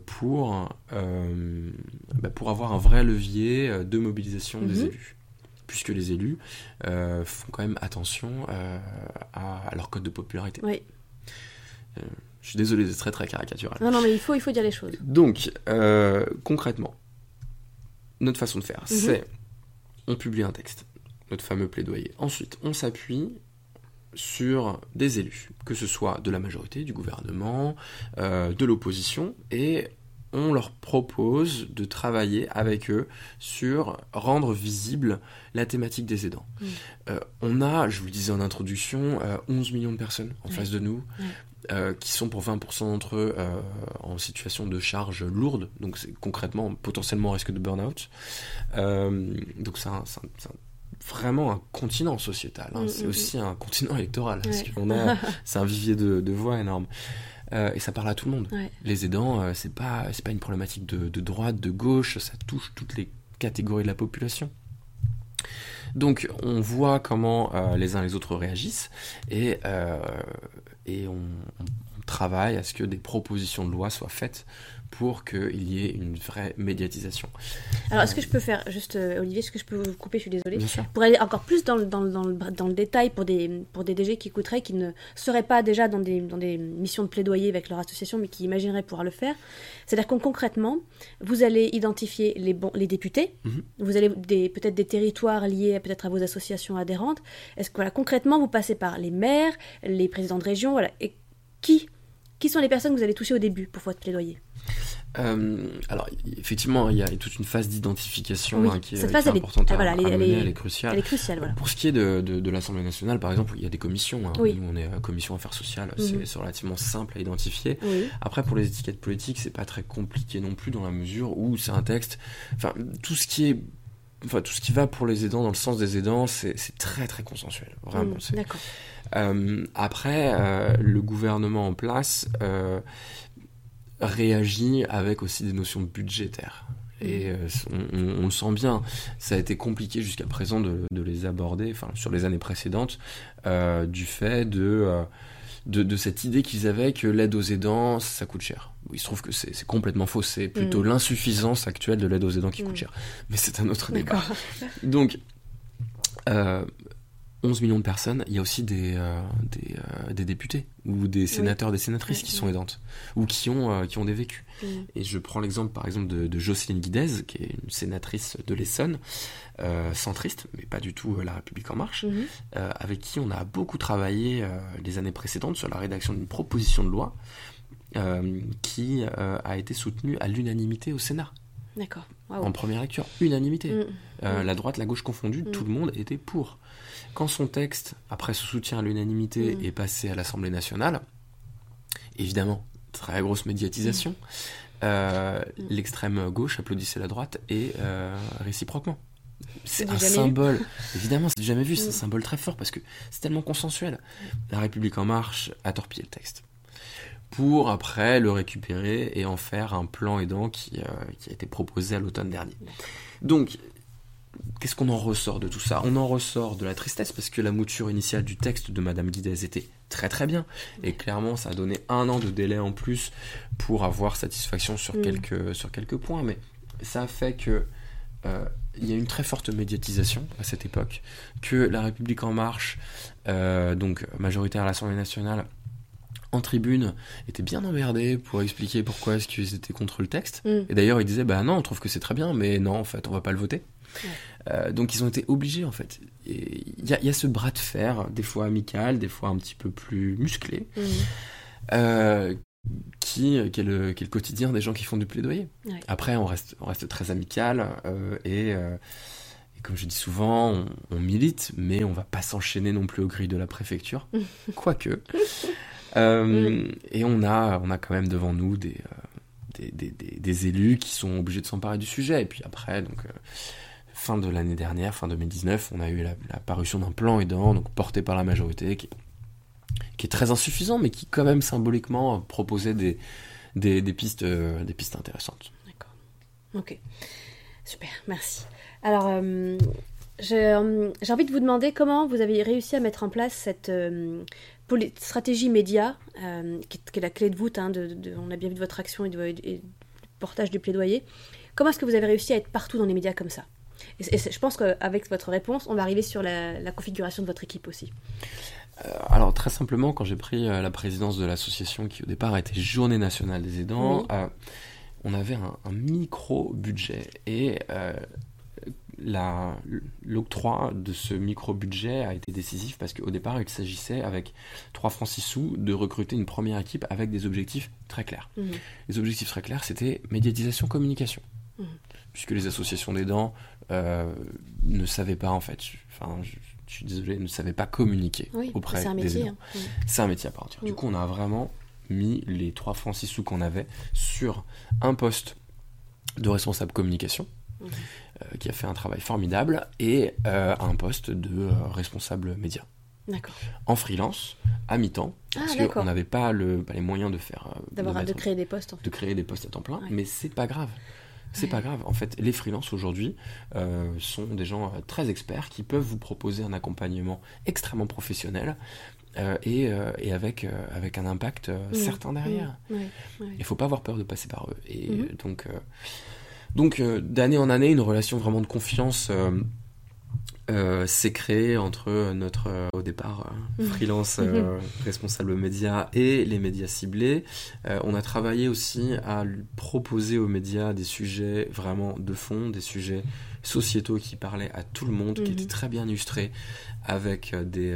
pour, euh, bah, pour avoir un vrai levier euh, de mobilisation des Mhm. élus. Puisque les élus euh, font quand même attention euh, à, à leur code de popularité. Oui. Je suis désolé d'être très très caricatural. Non, non, mais il faut, il faut dire les choses. Donc, euh, concrètement, notre façon de faire, Mhm. c'est on publie un texte, notre fameux plaidoyer. Ensuite, on s'appuie sur des élus, que ce soit de la majorité, du gouvernement, euh, de l'opposition, et on leur propose de travailler avec eux sur rendre visible la thématique des aidants. Mm. Euh, on a, je vous le disais en introduction, 11 millions de personnes en face de nous. qui sont pour 20% d'entre eux en situation de charge lourde, donc concrètement potentiellement risque de burn-out. donc c'est un, vraiment un continent sociétal. Hein. Mm, c'est mm, aussi mm. un continent électoral. Parce qu'on a, c'est un vivier de, voix énorme. Euh, et ça parle à tout le monde. Les aidants, euh, c'est pas, c'est pas une problématique de, droite, de gauche. Ça touche toutes les catégories de la population. Donc, on voit comment euh, les uns les autres réagissent et, et on, on, travaille à ce que des propositions de loi soient faites pour qu'il y ait une vraie médiatisation. Alors, est-ce que je peux faire, juste, euh, Olivier, est-ce que je peux vous couper? Je suis désolée. Pour aller encore plus dans, dans, dans, le, dans, le, détail pour des, pour des DG qui écouteraient, qui ne seraient pas déjà dans des, dans des missions de plaidoyer avec leur association, mais qui imagineraient pouvoir le faire. C'est-à-dire que concrètement, vous allez identifier les, bons, les députés, mhm. vous allez peut-être des territoires liés peut-être à vos associations adhérentes. Est-ce que voilà, concrètement, vous passez par les maires, les présidents de région, voilà, et qui, qui sont les personnes que vous allez toucher au début pour votre plaidoyer euh, alors, effectivement, il y a toute une phase d'identification hein, qui, est, importante à, elle, est, cruciale. Elle est cruciale Pour ce qui est de, de, l'Assemblée nationale, par exemple, il y a des commissions. Hein. Nous, on est à commission affaires sociales, mhm. c'est relativement simple à identifier. Après, pour les étiquettes politiques, c'est pas très compliqué non plus dans la mesure où c'est un texte. Enfin, tout ce qui est enfin tout ce qui va pour les aidants dans le sens des aidants, c'est très très consensuel, vraiment. D'accord. Euh, après, euh, le gouvernement en place euh, réagit avec aussi des notions budgétaires. Et euh, on, le sent bien, ça a été compliqué jusqu'à présent de, les aborder, enfin sur les années précédentes, du fait de, euh, de, cette idée qu'ils avaient que l'aide aux aidants, ça coûte cher. Il se trouve que c'est complètement faux, c'est plutôt mm. l'insuffisance actuelle de l'aide aux aidants qui coûte mm. cher. Mais c'est un autre débat. Donc, 11 millions de personnes, il y a aussi des, euh, euh, des, députés ou des sénateurs, des sénatrices qui sont aidantes ou qui ont, euh, qui ont des vécus. Et je prends l'exemple par exemple de, Jocelyne Guidez, qui est une sénatrice de l'Essonne, centriste, mais pas du tout La République en marche, mhm. avec qui on a beaucoup travaillé les années précédentes sur la rédaction d'une proposition de loi qui a été soutenue à l'unanimité au Sénat. D'accord. En première lecture, unanimité. Mm. Mm. La droite, la gauche confondue, mm. tout le monde était pour. Quand son texte, après ce soutien à l'unanimité, mm. est passé à l'Assemblée nationale, évidemment, très grosse médiatisation, mm. euh, mm. l'extrême gauche applaudissait la droite et euh, réciproquement. C'est un symbole, évidemment, c'est jamais vu, c'est un symbole très fort parce que c'est tellement consensuel. La République en marche a torpillé le texte pour après le récupérer et en faire un plan aidant qui, euh, qui a été proposé à l'automne dernier. Donc qu'est-ce qu'on en ressort de tout ça? On en ressort de la tristesse parce que la mouture initiale du texte de Madame Guidez était très très bien et clairement ça a donné un an de délai en plus pour avoir satisfaction sur, mm. quelques, sur quelques points mais ça a fait que euh, il y a une très forte médiatisation à cette époque que la République en marche euh, donc majoritaire à l'Assemblée nationale en tribune était bien emmerdé pour expliquer pourquoi est-ce qu'ils étaient contre le texte. Mm. Et d'ailleurs, ils disaient bah non, on trouve que c'est très bien, mais non, en fait, on va pas le voter. Euh, donc ils ont été obligés en fait. Il y, a ce bras de fer, des fois amical, des fois un petit peu plus musclé, mhm. euh, qui, qui, est le, quotidien des gens qui font du plaidoyer. Après, on reste, on reste très amical euh, et, comme je dis souvent, on, milite, mais on va pas s'enchaîner non plus aux grilles de la préfecture, quoique. Et on a, on a quand même devant nous des, des, des, élus qui sont obligés de s'emparer du sujet. Et puis après, donc fin de l'année dernière, fin 2019, on a eu la, parution d'un plan aidant, donc porté par la majorité, qui, est très insuffisant, mais qui quand même symboliquement proposait des, des, pistes, euh, des pistes intéressantes. D'accord. Ok. Super, merci. Alors, euh, euh, j'ai envie de vous demander comment vous avez réussi à mettre en place cette stratégie média, qui, est la clé de voûte. Hein, on a bien vu de votre action et du portage du plaidoyer. Comment est-ce que vous avez réussi à être partout dans les médias comme ça? Et, je pense qu'avec votre réponse, on va arriver sur la, configuration de votre équipe aussi. Euh, alors très simplement, quand j'ai pris euh, la présidence de l'association qui au départ était Journée nationale des aidants, euh, on avait un, micro budget et l'octroi de ce micro-budget a été décisif parce qu'au départ, il s'agissait, avec 3 francs 6 sous, de recruter une première équipe avec des objectifs très clairs. Mmh. Les objectifs très clairs, c'était médiatisation, communication. Mmh. Puisque les associations d'aidants ne savaient pas, en fait, enfin, je, suis désolé, ne savaient pas communiquer auprès des métier, aidants. Hein. C'est un métier à part. Du coup, on a vraiment mis les 3 francs 6 sous qu'on avait sur un poste de responsable communication euh, qui a fait un travail formidable, et euh, un poste de euh, responsable média. En freelance, à mi-temps, ah, parce qu'on n'avait pas, le, les moyens de faire. D'avoir de, créer des postes. De créer des postes à temps plein, mais c'est pas grave. C'est pas grave. En fait, les freelances aujourd'hui sont des gens très experts qui peuvent vous proposer un accompagnement extrêmement professionnel et, et, avec, avec un impact certain derrière. Il ne faut pas avoir peur de passer par eux. Et mhm. donc, donc euh, d'année en année, une relation vraiment de confiance euh, euh, s'est créée entre notre, au départ, mmh. freelance mmh. responsable média et les médias ciblés. on a travaillé aussi à proposer aux médias des sujets vraiment de fond, des sujets sociétaux qui parlaient à tout le monde, qui mmh. étaient très bien illustrés avec des,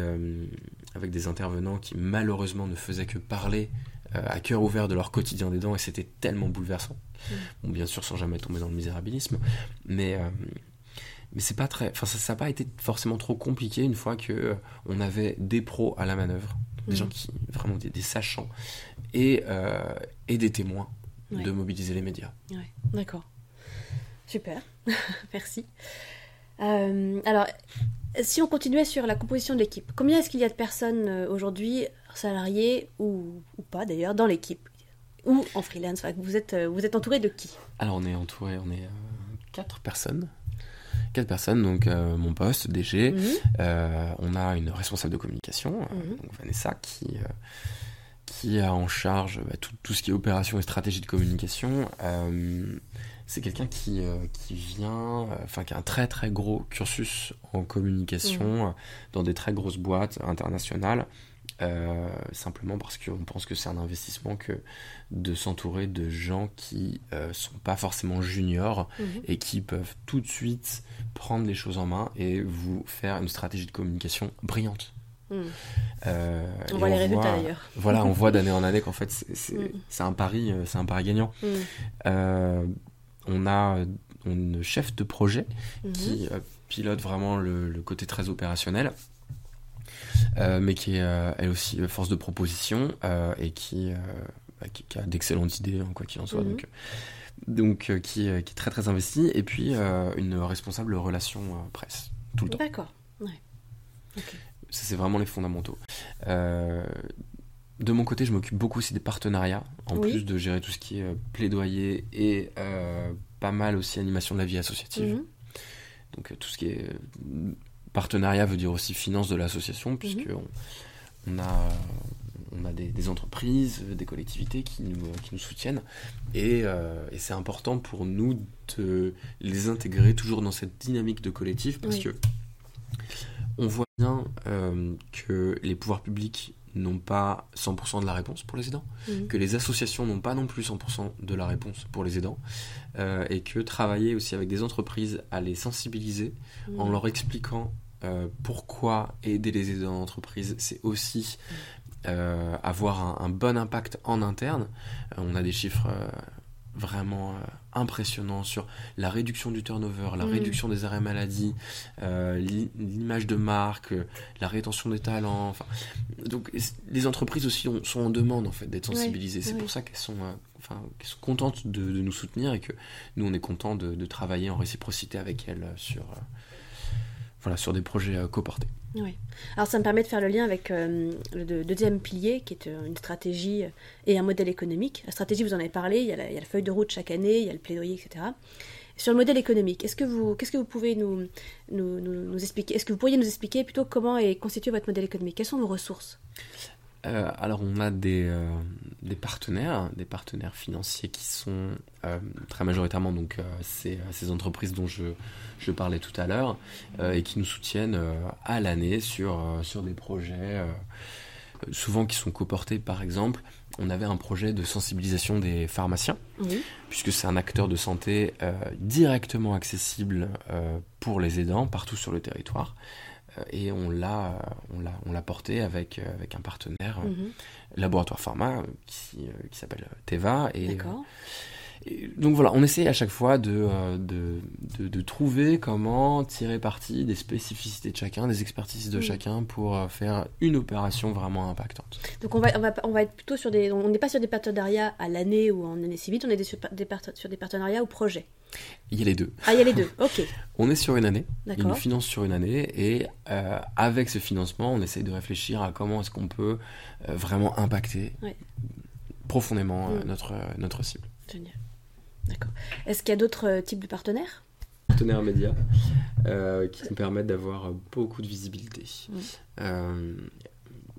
avec des intervenants qui malheureusement ne faisaient que parler à cœur ouvert de leur quotidien des dents et c'était tellement bouleversant. Bon, bien sûr, sans jamais tomber dans le misérabilisme, mais euh, mais c'est pas très, enfin ça n'a pas été forcément trop compliqué une fois que euh, on avait des pros à la manœuvre, des gens mm. qui vraiment des, sachants et euh, et des témoins de mobiliser les médias. Ouais, d'accord, super, merci. alors, si on continuait sur la composition de l'équipe, combien est-ce qu'il y a de personnes aujourd'hui, salariées ou, ou pas d'ailleurs, dans l'équipe ou en freelance? Vous êtes, euh, vous êtes entouré de qui? Alors on est entouré, on est euh, quatre personnes. Quatre personnes, donc euh, mon poste, DG. Mhm. on a une responsable de communication, mhm. Vanessa, qui, qui a en charge bah, tout, tout, ce qui est opération et stratégie de communication. c'est quelqu'un qui, qui vient, enfin qui a un très très gros cursus en communication mhm. dans des très grosses boîtes internationales. Euh, simplement parce qu'on pense que c'est un investissement que de s'entourer de gens qui euh, sont pas forcément juniors mhm. et qui peuvent tout de suite prendre les choses en main et vous faire une stratégie de communication brillante. Mhm. Euh, on voit les résultats d'ailleurs. Voilà, on voit d'année en année qu'en fait c'est mhm. un pari, c'est un pari gagnant. on a une chef de projet qui pilote vraiment le, côté très opérationnel euh, mais qui est euh, elle aussi force de proposition euh, et qui, bah, qui, a d'excellentes idées, en quoi qu'il en soit. Mhm. Donc, donc qui, qui, est très très investie. Et puis une responsable relation presse, tout le temps. D'accord. Ouais. Ça, c'est vraiment les fondamentaux. de mon côté, je m'occupe beaucoup aussi des partenariats, en plus de gérer tout ce qui est plaidoyer et pas mal aussi animation de la vie associative. Mhm. Donc tout ce qui est Partenariat veut dire aussi finance de l'association, puisque mhm. on, a, on a des, entreprises, des collectivités qui nous, qui nous soutiennent. Et, euh, et c'est important pour nous de les intégrer toujours dans cette dynamique de collectif, parce que on voit bien euh, que les pouvoirs publics n'ont pas 100% de la réponse pour les aidants, mhm. que les associations n'ont pas non plus 100% de la réponse pour les aidants, euh, et que travailler aussi avec des entreprises à les sensibiliser en mhm. leur expliquant euh, pourquoi aider les aidants d'entreprise, c'est aussi euh, avoir un, bon impact en interne. on a des chiffres vraiment impressionnants sur la réduction du turnover, la mhm. réduction des arrêts maladie, l'image de marque, la rétention des talents. Enfin, donc les entreprises aussi sont en demande en fait d'être sensibilisées. c'est pour ça qu'elles sont enfin, sont contentes de, nous soutenir et que nous, on est contents de, travailler en réciprocité avec elles sur, euh, voilà, sur des projets euh, coportés. Oui. Alors ça me permet de faire le lien avec euh, le deuxième pilier, qui est une stratégie et un modèle économique. La stratégie, vous en avez parlé, il y a la, feuille de route chaque année, il y a le plaidoyer, etc. Sur le modèle économique, est-ce que vous, qu'est-ce que vous pouvez nous, nous, expliquer Est-ce que vous pourriez nous expliquer plutôt comment est constitué votre modèle économique? Quelles sont vos ressources? Euh, alors on a des, euh, des, partenaires, des partenaires financiers qui sont euh, très majoritairement donc ces, ces, entreprises dont je, je, parlais tout à l'heure et qui nous soutiennent à l'année sur, sur des projets souvent qui sont coportés par exemple. On avait un projet de sensibilisation des pharmaciens, puisque c'est un acteur de santé directement accessible pour les aidants partout sur le territoire. Et on l'a, on l'a, on l'a porté avec, avec un partenaire, mhm. laboratoire pharma, qui, qui s'appelle Teva. Et, Donc voilà, on essaye à chaque fois euh, de, de, trouver comment tirer parti des spécificités de chacun, des expertises de mm. chacun pour euh, faire une opération vraiment impactante. Donc on va, on va, on va être plutôt sur des... On n'est pas sur des partenariats à l'année ou en année civile, on est sur des, sur des partenariats au projet. Il y a les deux. Ah, il y a les deux, ok. on est sur une année, il nous finance sur une année, et euh, avec ce financement, on essaye de réfléchir à comment est-ce qu'on peut vraiment impacter profondément mm. notre, notre cible. Génial. D'accord. Est-ce qu'il y a d'autres euh, types de partenaires? Partenaires médias euh, qui nous permettent d'avoir beaucoup de visibilité. Euh,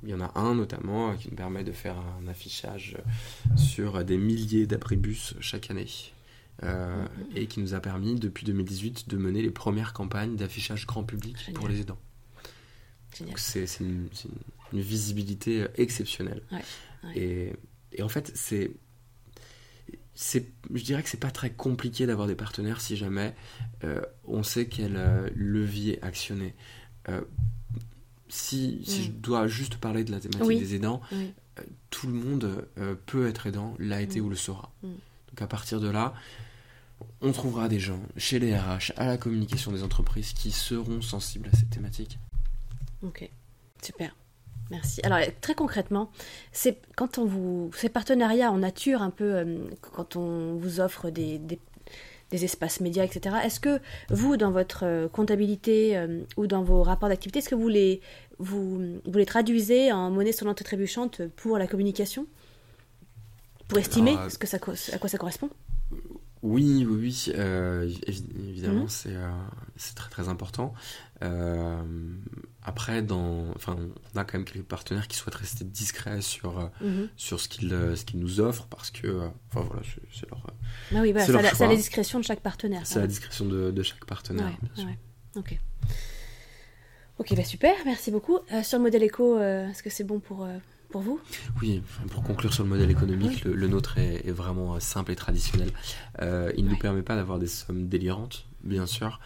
il y en a un notamment qui nous permet de faire un affichage sur des milliers d'abribus chaque année. Mm-hmm. et qui nous a permis depuis 2018 de mener les premières campagnes d'affichage grand public pour les aidants. C'est une, visibilité exceptionnelle. Et, et, en fait, c'est je dirais que c'est pas très compliqué d'avoir des partenaires si jamais euh, on sait quel euh, levier actionner. Euh, si, si je mm. dois juste parler de la thématique des aidants, tout le monde peut être aidant, l'a été mm. ou le sera. Mm. Donc à partir de là, on trouvera des gens chez les RH, à la communication des entreprises qui seront sensibles à cette thématique. Ok, super. Merci. Alors très concrètement, c'est quand on vous ces partenariats en nature un peu euh, quand on vous offre des, des, espaces médias etc. Est-ce que vous dans votre euh, comptabilité euh, ou dans vos rapports d'activité, est-ce que vous les vous, vous, les traduisez en monnaie sonnante et trébuchante pour la communication? Pour estimer ce que ça, à quoi ça correspond? Oui, oui, oui. évidemment, mmh. c'est très très important. Euh, après, dans, enfin, on a quand même quelques partenaires qui souhaitent rester discrets sur, euh, mhm. sur ce qu'ils euh, ce qu'ils nous offrent parce que, enfin voilà, c'est leur. Ah oui, c'est la, discrétion de chaque partenaire. C'est la discrétion de, de chaque partenaire. Ok. Ok, bah super, merci beaucoup. sur le modèle éco, est-ce que c'est bon pour, pour vous? Oui, pour conclure sur le modèle économique, le, nôtre est, est, vraiment simple et traditionnel. il ne nous permet pas d'avoir des sommes délirantes bien sûr,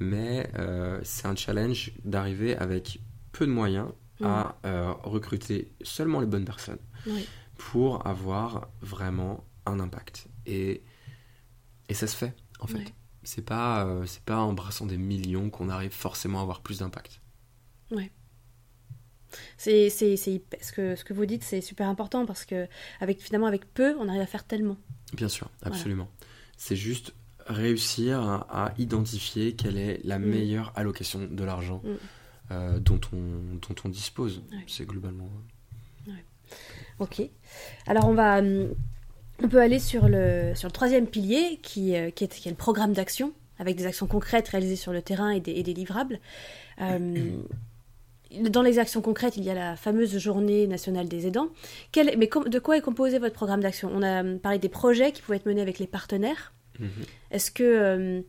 mais euh, c'est un challenge d'arriver avec peu de moyens à euh, recruter seulement les bonnes personnes pour avoir vraiment un impact. Et, et ça se fait, en fait. C'est pas, euh, c'est pas en brassant des millions qu'on arrive forcément à avoir plus d'impact. Ouais. C'est, c'est, ce, que, ce que vous dites, c'est super important parce que avec, finalement, avec peu, on arrive à faire tellement. Bien sûr, absolument. C'est juste réussir à, identifier quelle est la mm. meilleure allocation de l'argent mm. euh, dont, on, dont on dispose. C'est globalement. Ok. Alors on va. Hum, on peut aller sur le, sur le troisième pilier qui, euh, qui, est, qui est le programme d'action, avec des actions concrètes réalisées sur le terrain et des, et des livrables. Hum, dans les actions concrètes, il y a la fameuse journée nationale des aidants. Quel, mais de quoi est composé votre programme d'action? On a hum, parlé des projets qui pouvaient être menés avec les partenaires. Mhm. Est-ce que euh,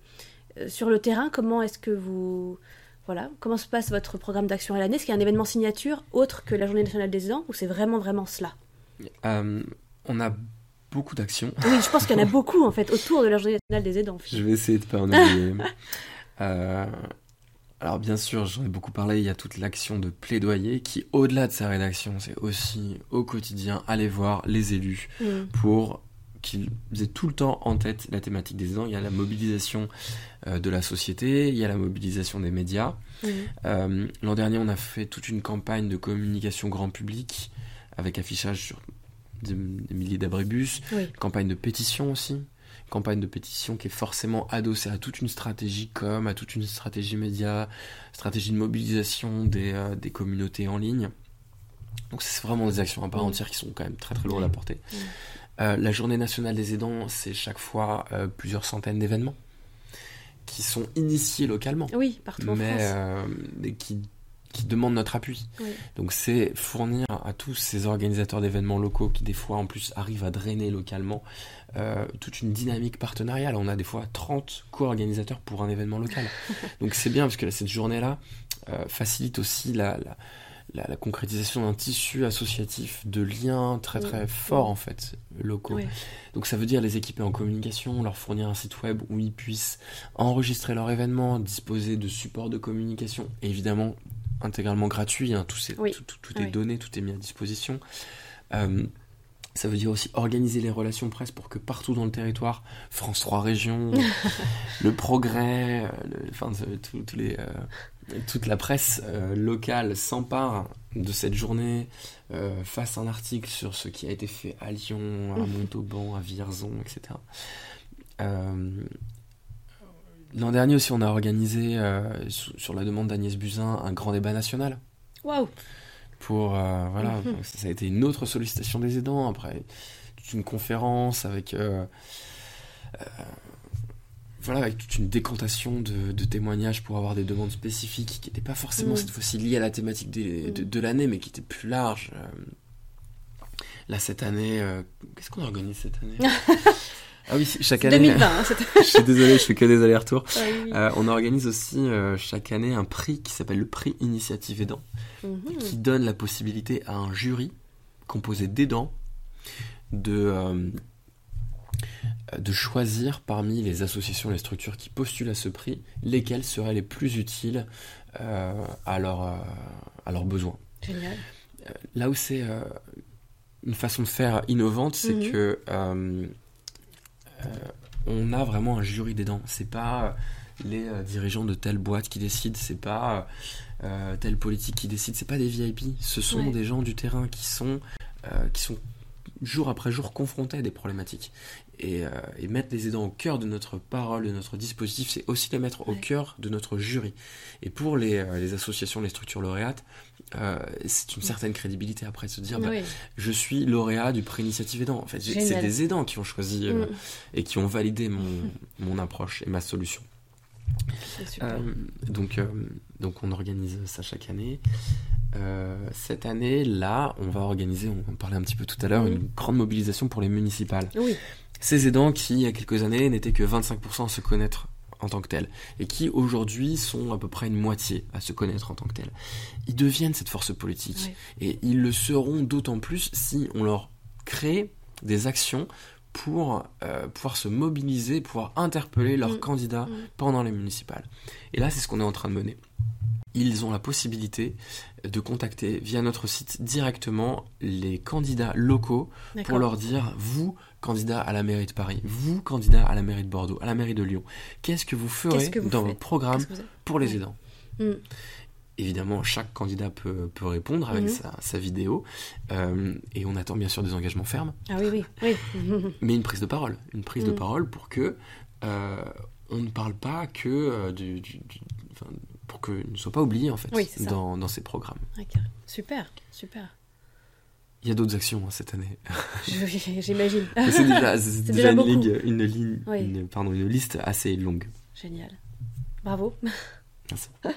sur le terrain, comment est-ce que vous voilà, comment se passe votre programme d'action à l'année? Est-ce qu'il y a un événement signature autre que la Journée nationale des aidants ou c'est vraiment vraiment cela? Euh, On a beaucoup d'actions. Oui, je pense qu'il y en a beaucoup en fait autour de la Journée nationale des aidants. Je vais essayer de pas en oublier. Euh, alors bien sûr, j'en ai beaucoup parlé, il y a toute l'action de plaidoyer qui, au-delà de sa rédaction, c'est aussi au quotidien aller voir les élus mm. pour qu'ils aient tout le temps en tête la thématique des aidants. Il y a la mobilisation euh, de la société, il y a la mobilisation des médias. Euh, l'an dernier, on a fait toute une campagne de communication grand public avec affichage sur des, milliers d'abribus, campagne de pétition aussi. Campagne de pétition qui est forcément adossée à toute une stratégie com, à toute une stratégie média, stratégie de mobilisation des, euh, des communautés en ligne. Donc c'est vraiment des actions à part entière qui sont quand même très très lourdes à porter. Euh, la journée nationale des aidants, c'est chaque fois euh, plusieurs centaines d'événements qui sont initiés localement. Oui, partout en mais, euh, qui, qui, demandent notre appui. Donc c'est fournir à tous ces organisateurs d'événements locaux qui des fois en plus arrivent à drainer localement toute une dynamique partenariale. On a des fois 30 co-organisateurs pour un événement local. Donc c'est bien parce que cette journée-là facilite aussi la la, concrétisation d'un tissu associatif de liens très très forts en fait, locaux. Donc ça veut dire les équiper en communication, leur fournir un site web où ils puissent enregistrer leur événement, disposer de supports de communication, évidemment intégralement gratuit, hein, tout, tout, est donné, tout est mis à disposition. Euh, ça veut dire aussi organiser les relations presse pour que partout dans le territoire, France 3 Régions, le Progrès, euh, enfin, les, euh, toute la presse locale s'empare de cette journée, fasse un article sur ce qui a été fait à Lyon, à Montauban, à Vierzon, etc. L'an dernier aussi, on a organisé, euh, sur la demande d'Agnès Buzyn, un grand débat national. Waouh Pour, euh, voilà, mhm. ça, a été une autre sollicitation des aidants. Après, toute une conférence avec, euh, voilà, avec toute une décantation de, témoignages pour avoir des demandes spécifiques qui n'étaient pas forcément mhm. cette fois-ci liées à la thématique mhm. de, l'année, mais qui étaient plus larges. Là, cette année, qu'est-ce qu'on organise cette année? Ah oui, chaque année. 2020. Hein, je suis désolé, je fais que des allers-retours. Euh, on organise aussi euh, chaque année un prix qui s'appelle le prix Initiative Aidant, mhm. qui donne la possibilité à un jury composé d'aidants de, euh, de choisir parmi les associations, les structures qui postulent à ce prix, lesquelles seraient les plus utiles à, leur, à leurs besoins. Génial. Là où c'est une façon de faire innovante, c'est mhm. que on a vraiment un jury d'aidants. C'est pas euh, les euh, dirigeants de telle boîte qui décident, c'est pas telle politique qui décide, c'est pas des VIP. Ce sont des gens du terrain qui sont qui sont jour après jour confrontés à des problématiques. Et, mettre les aidants au cœur de notre parole, de notre dispositif, c'est aussi les mettre au cœur de notre jury. Et pour les, les associations, les structures lauréates, euh, c'est une certaine crédibilité après de se dire bah, je suis lauréat du prix initiative aidant. En fait, c'est des aidants qui ont choisi euh, mm. et qui ont validé mon, mon approche et ma solution. Euh, donc, donc on organise ça chaque année. cette année, là, on va organiser, on en parlait un petit peu tout à l'heure, mm. une grande mobilisation pour les municipales. Ces aidants qui, il y a quelques années, n'étaient que 25% à se connaître en tant que tel et qui aujourd'hui sont à peu près une moitié à se connaître en tant que tel. Ils deviennent cette force politique et ils le seront d'autant plus si on leur crée des actions pour euh, pouvoir se mobiliser, pouvoir interpeller leurs mm. candidats mm. pendant les municipales. Et là, c'est ce qu'on est en train de mener. Ils ont la possibilité de contacter via notre site directement les candidats locaux pour leur dire, vous, candidat à la mairie de Paris, vous, candidat à la mairie de Bordeaux, à la mairie de Lyon, qu'est-ce que vous ferez dans votre programme pour les aidants mm. Évidemment, chaque candidat peut, répondre avec mm-hmm. sa, vidéo, euh, et on attend bien sûr des engagements fermes. Ah oui, oui, oui. Mais une prise de parole, une prise de mm. parole pour que euh, on ne parle pas que euh, du, pour que ne soit pas oublié en fait dans, dans, ces programmes. super, super. Il y a d'autres actions hein, cette année. J'imagine. c'est déjà, déjà, une, ligne, une, pardon, une liste assez longue. Génial. Bravo. Merci.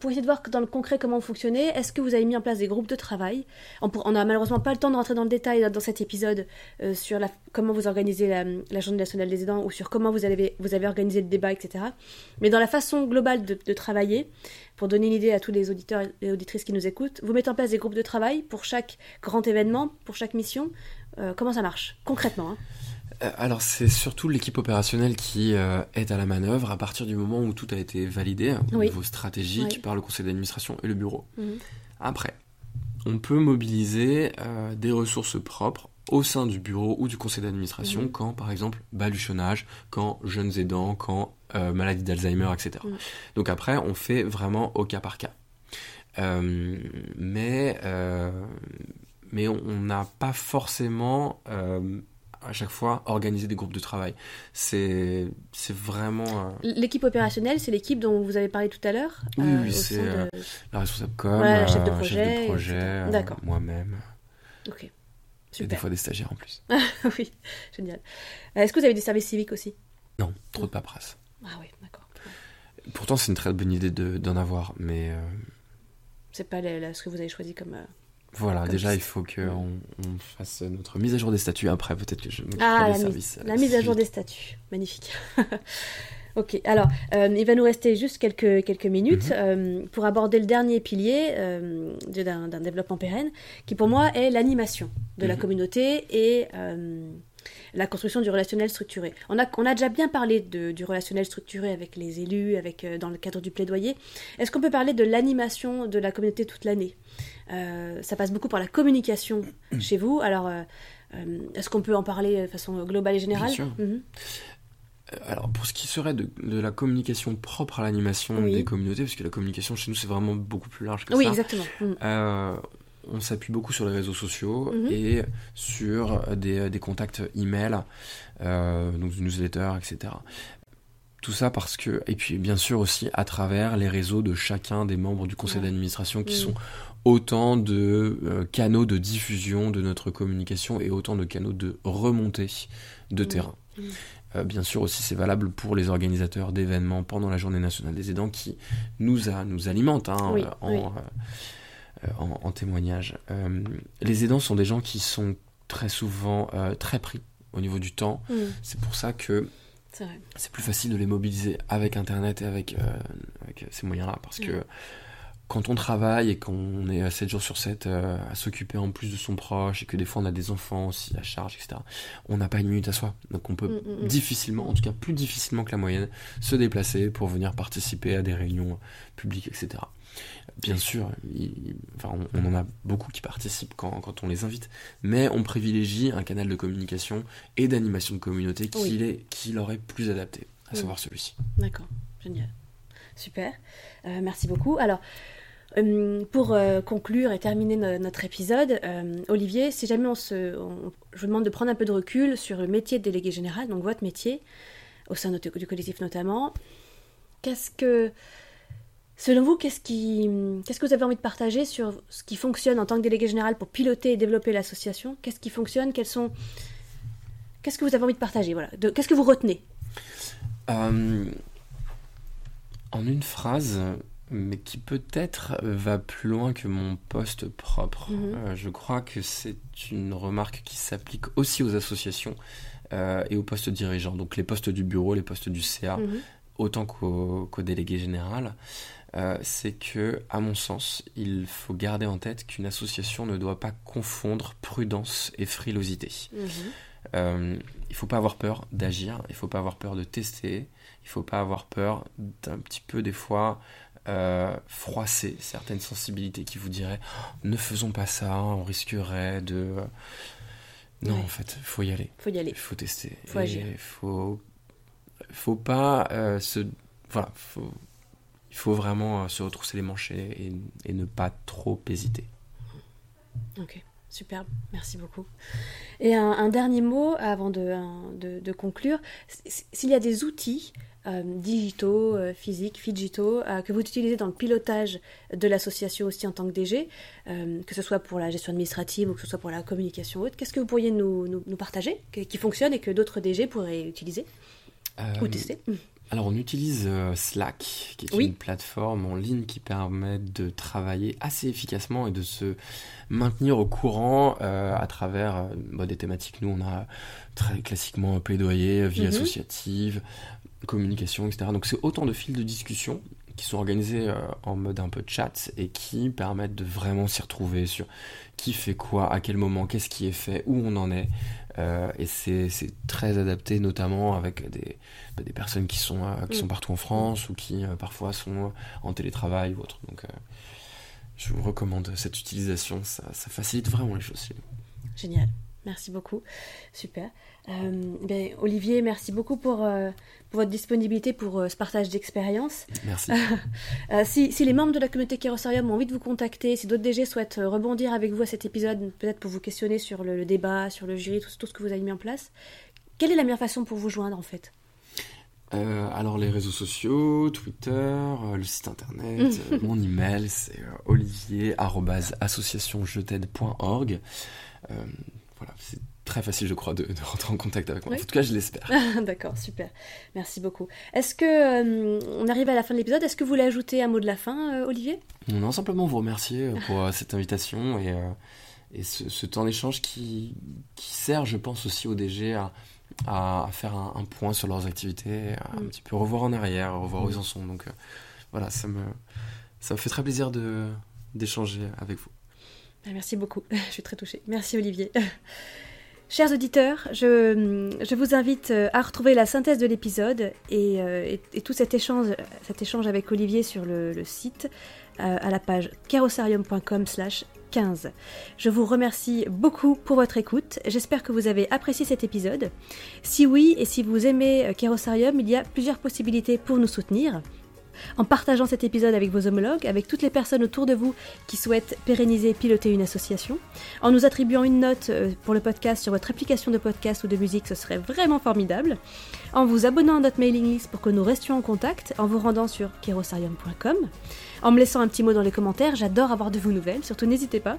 pour essayer de voir dans le concret comment vous fonctionnez, est-ce que vous avez mis en place des groupes de travail On n'a malheureusement pas le temps de rentrer dans le détail dans cet épisode euh, sur la, comment vous organisez la, Journée nationale des aidants ou sur comment vous avez, organisé le débat, etc. Mais dans la façon globale de, travailler, pour donner une idée à tous les auditeurs et auditrices qui nous écoutent, vous mettez en place des groupes de travail pour chaque grand événement, pour chaque mission. Euh, comment ça marche? Concrètement hein alors c'est surtout l'équipe opérationnelle qui euh, est à la manœuvre à partir du moment où tout a été validé hein, au niveau stratégique par le conseil d'administration et le bureau. Mhm. Après, on peut mobiliser euh, des ressources propres au sein du bureau ou du conseil d'administration mhm. quand par exemple baluchonnage, quand jeunes aidants, quand maladie d'Alzheimer, etc. Mhm. Donc après on fait vraiment au cas par cas. mais mais on n'a pas forcément à chaque fois organiser des groupes de travail. C'est vraiment. Euh, l'équipe opérationnelle, c'est l'équipe dont vous avez parlé tout à l'heure Oui, oui euh, c'est euh, la responsable com, ouais, chef de projet, projet moi-même. Ok. Super. Et des fois des stagiaires en plus. oui, génial. Est-ce que vous avez des services civiques aussi? Non, trop de paperasse. Ah oui, d'accord. Pourtant, c'est une très bonne idée d'en avoir, mais. C'est pas ce que vous avez choisi comme. Voilà, déjà, il faut qu'on on fasse notre mise à jour des statuts. Après, peut-être que je me ah, des services. La, mise à jour des statuts, magnifique. Ok, alors il va nous rester juste quelques, quelques minutes mhm. pour aborder le dernier pilier d'un développement pérenne, qui pour moi est l'animation de la mhm. communauté et la construction du relationnel structuré. On a, on a déjà bien parlé de, du relationnel structuré avec les élus, avec, euh, dans le cadre du plaidoyer. Est-ce qu'on peut parler de l'animation de la communauté toute l'année? euh, Ça passe beaucoup par la communication chez vous. Alors, euh, est-ce qu'on peut en parler de façon globale et générale? Mhm. Alors, pour ce qui serait de, la communication propre à l'animation des communautés, parce que la communication chez nous, c'est vraiment beaucoup plus large que oui, ça. Oui, exactement. Mhm on s'appuie beaucoup sur les réseaux sociaux mhm. et sur des, contacts email, euh, donc newsletter, etc. Tout ça parce que, et puis bien sûr aussi à travers les réseaux de chacun des membres du conseil d'administration qui sont autant de euh, canaux de diffusion de notre communication et autant de canaux de remontée de terrain. Euh, bien sûr aussi c'est valable pour les organisateurs d'événements pendant la journée nationale des aidants qui nous, a, nous alimentent hein, en, euh, en, témoignage. Euh, les aidants sont des gens qui sont très souvent très pris au niveau du temps. C'est pour ça que c'est plus facile de les mobiliser avec Internet et avec, ces moyens-là. Parce que quand on travaille et qu'on est 7 jours sur 7 à s'occuper en plus de son proche et que des fois on a des enfants aussi à charge, etc., on n'a pas une minute à soi. Donc on peut mm, difficilement, en tout cas plus difficilement que la moyenne, se déplacer pour venir participer à des réunions publiques, etc. Bien sûr, enfin, on, en a beaucoup qui participent quand, quand, on les invite, mais on privilégie un canal de communication et d'animation de communauté qui, est, qui leur est plus adapté, à savoir celui-ci. D'accord, génial. Super, euh, merci beaucoup. Alors, euh, pour euh, conclure et terminer notre épisode, Olivier, si jamais on se, je vous demande de prendre un peu de recul sur le métier de délégué général, donc votre métier, au sein du collectif notamment, qu'est-ce que Selon vous, qu'est-ce, qui, que vous avez envie de partager sur ce qui fonctionne en tant que délégué général pour piloter et développer l'association? Qu'est-ce qui fonctionne? Quels sont... Qu'est-ce que vous avez envie de partager? Voilà. Qu'est-ce que vous retenez? Euh, En une phrase, mais qui peut-être va plus loin que mon poste propre. Mhm. Euh, je crois que c'est une remarque qui s'applique aussi aux associations euh, et aux postes dirigeants, donc les postes du bureau, les postes du CA, mhm. autant qu'au, qu'au délégué général. Euh, c'est que, à mon sens, il faut garder en tête qu'une association ne doit pas confondre prudence et frilosité. Mhm. Il ne faut pas avoir peur d'agir, il ne faut pas avoir peur de tester, il ne faut pas avoir peur d'un petit peu des fois euh, froisser certaines sensibilités qui vous diraient oh, ne faisons pas ça, on risquerait de... Non, en fait, faut y aller. faut y aller. Faut tester. faut agir. Faut, faut pas se... Voilà, faut il faut vraiment euh, se retrousser les manches et, ne pas trop hésiter. Ok, superbe, merci beaucoup. Et un, dernier mot avant de, conclure. S'il y a des outils euh, digitaux, euh, physiques, fidgitaux, que vous utilisez dans le pilotage de l'association aussi en tant que DG, que ce soit pour la gestion administrative ou que ce soit pour la communication haute, qu'est-ce que vous pourriez nous, nous partager, qui fonctionne et que d'autres DG pourraient utiliser ou tester? Alors on utilise euh, Slack, qui est une plateforme en ligne qui permet de travailler assez efficacement et de se maintenir au courant euh, à travers euh, bah, des thématiques. Nous on a très classiquement plaidoyer, vie mhm. associative, communication, etc. Donc c'est autant de fils de discussion qui sont organisés en mode un peu chat et qui permettent de vraiment s'y retrouver sur qui fait quoi, à quel moment, qu'est-ce qui est fait, où on en est. Euh, et c'est très adapté, notamment avec des, bah, des personnes qui sont, euh, qui sont mm. partout en France ou qui euh, parfois sont en télétravail ou autre. Donc, je vous recommande cette utilisation, ça, ça facilite vraiment les choses. Génial. Merci beaucoup. Super. Euh, ben, Olivier, merci beaucoup pour, euh, pour votre disponibilité pour euh, ce partage d'expérience. Merci. si, si, les membres de la communauté Kerosarium ont envie de vous contacter, si d'autres DG souhaitent rebondir avec vous à cet épisode, peut-être pour vous questionner sur le, débat, sur le jury, tout, tout, ce que vous avez mis en place, quelle est la meilleure façon pour vous joindre en fait? Alors les réseaux sociaux, Twitter, le site internet, mon email c'est olivier@associationjet'aide.org. Voilà, c'est très facile, je crois, de, rentrer en contact avec moi. En tout cas, je l'espère. D'accord, super. Merci beaucoup. Est-ce que euh, on arrive à la fin de l'épisode? Est-ce que vous voulez ajouter un mot de la fin, euh, Olivier? Non, simplement vous remercier euh, pour cette invitation et, et ce, temps d'échange qui, qui, sert, je pense, aussi au DG à, à, faire un, point sur leurs activités, à un mm. petit peu revoir en arrière, revoir où ils en sont. Donc voilà, ça me, ça me fait très plaisir d'échanger avec vous. Ah, merci beaucoup, je suis très touchée. Merci Olivier. Chers auditeurs, je, vous invite euh, à retrouver la synthèse de l'épisode et, euh, tout cet échange, avec Olivier sur le, site euh, à la page kerosarium.com slash 15. Je vous remercie beaucoup pour votre écoute. J'espère que vous avez apprécié cet épisode. Si oui, et si vous aimez Kerosarium, il y a plusieurs possibilités pour nous soutenir en partageant cet épisode avec vos homologues, avec toutes les personnes autour de vous qui souhaitent pérenniser et piloter une association, en nous attribuant une note euh, pour le podcast sur votre application de podcast ou de musique, ce serait vraiment formidable, en vous abonnant à notre mailing list pour que nous restions en contact, en vous rendant sur kerosarium.com, en me laissant un petit mot dans les commentaires. J'adore avoir de vos nouvelles, surtout n'hésitez pas.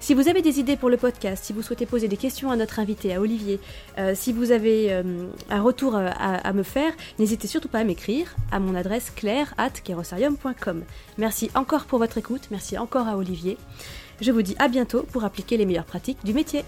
Si vous avez des idées pour le podcast, si vous souhaitez poser des questions à notre invité, à Olivier, euh, si vous avez euh, un retour euh, à, me faire, n'hésitez surtout pas à m'écrire à mon adresse claire at Merci encore pour votre écoute, merci encore à Olivier. Je vous dis à bientôt pour appliquer les meilleures pratiques du métier.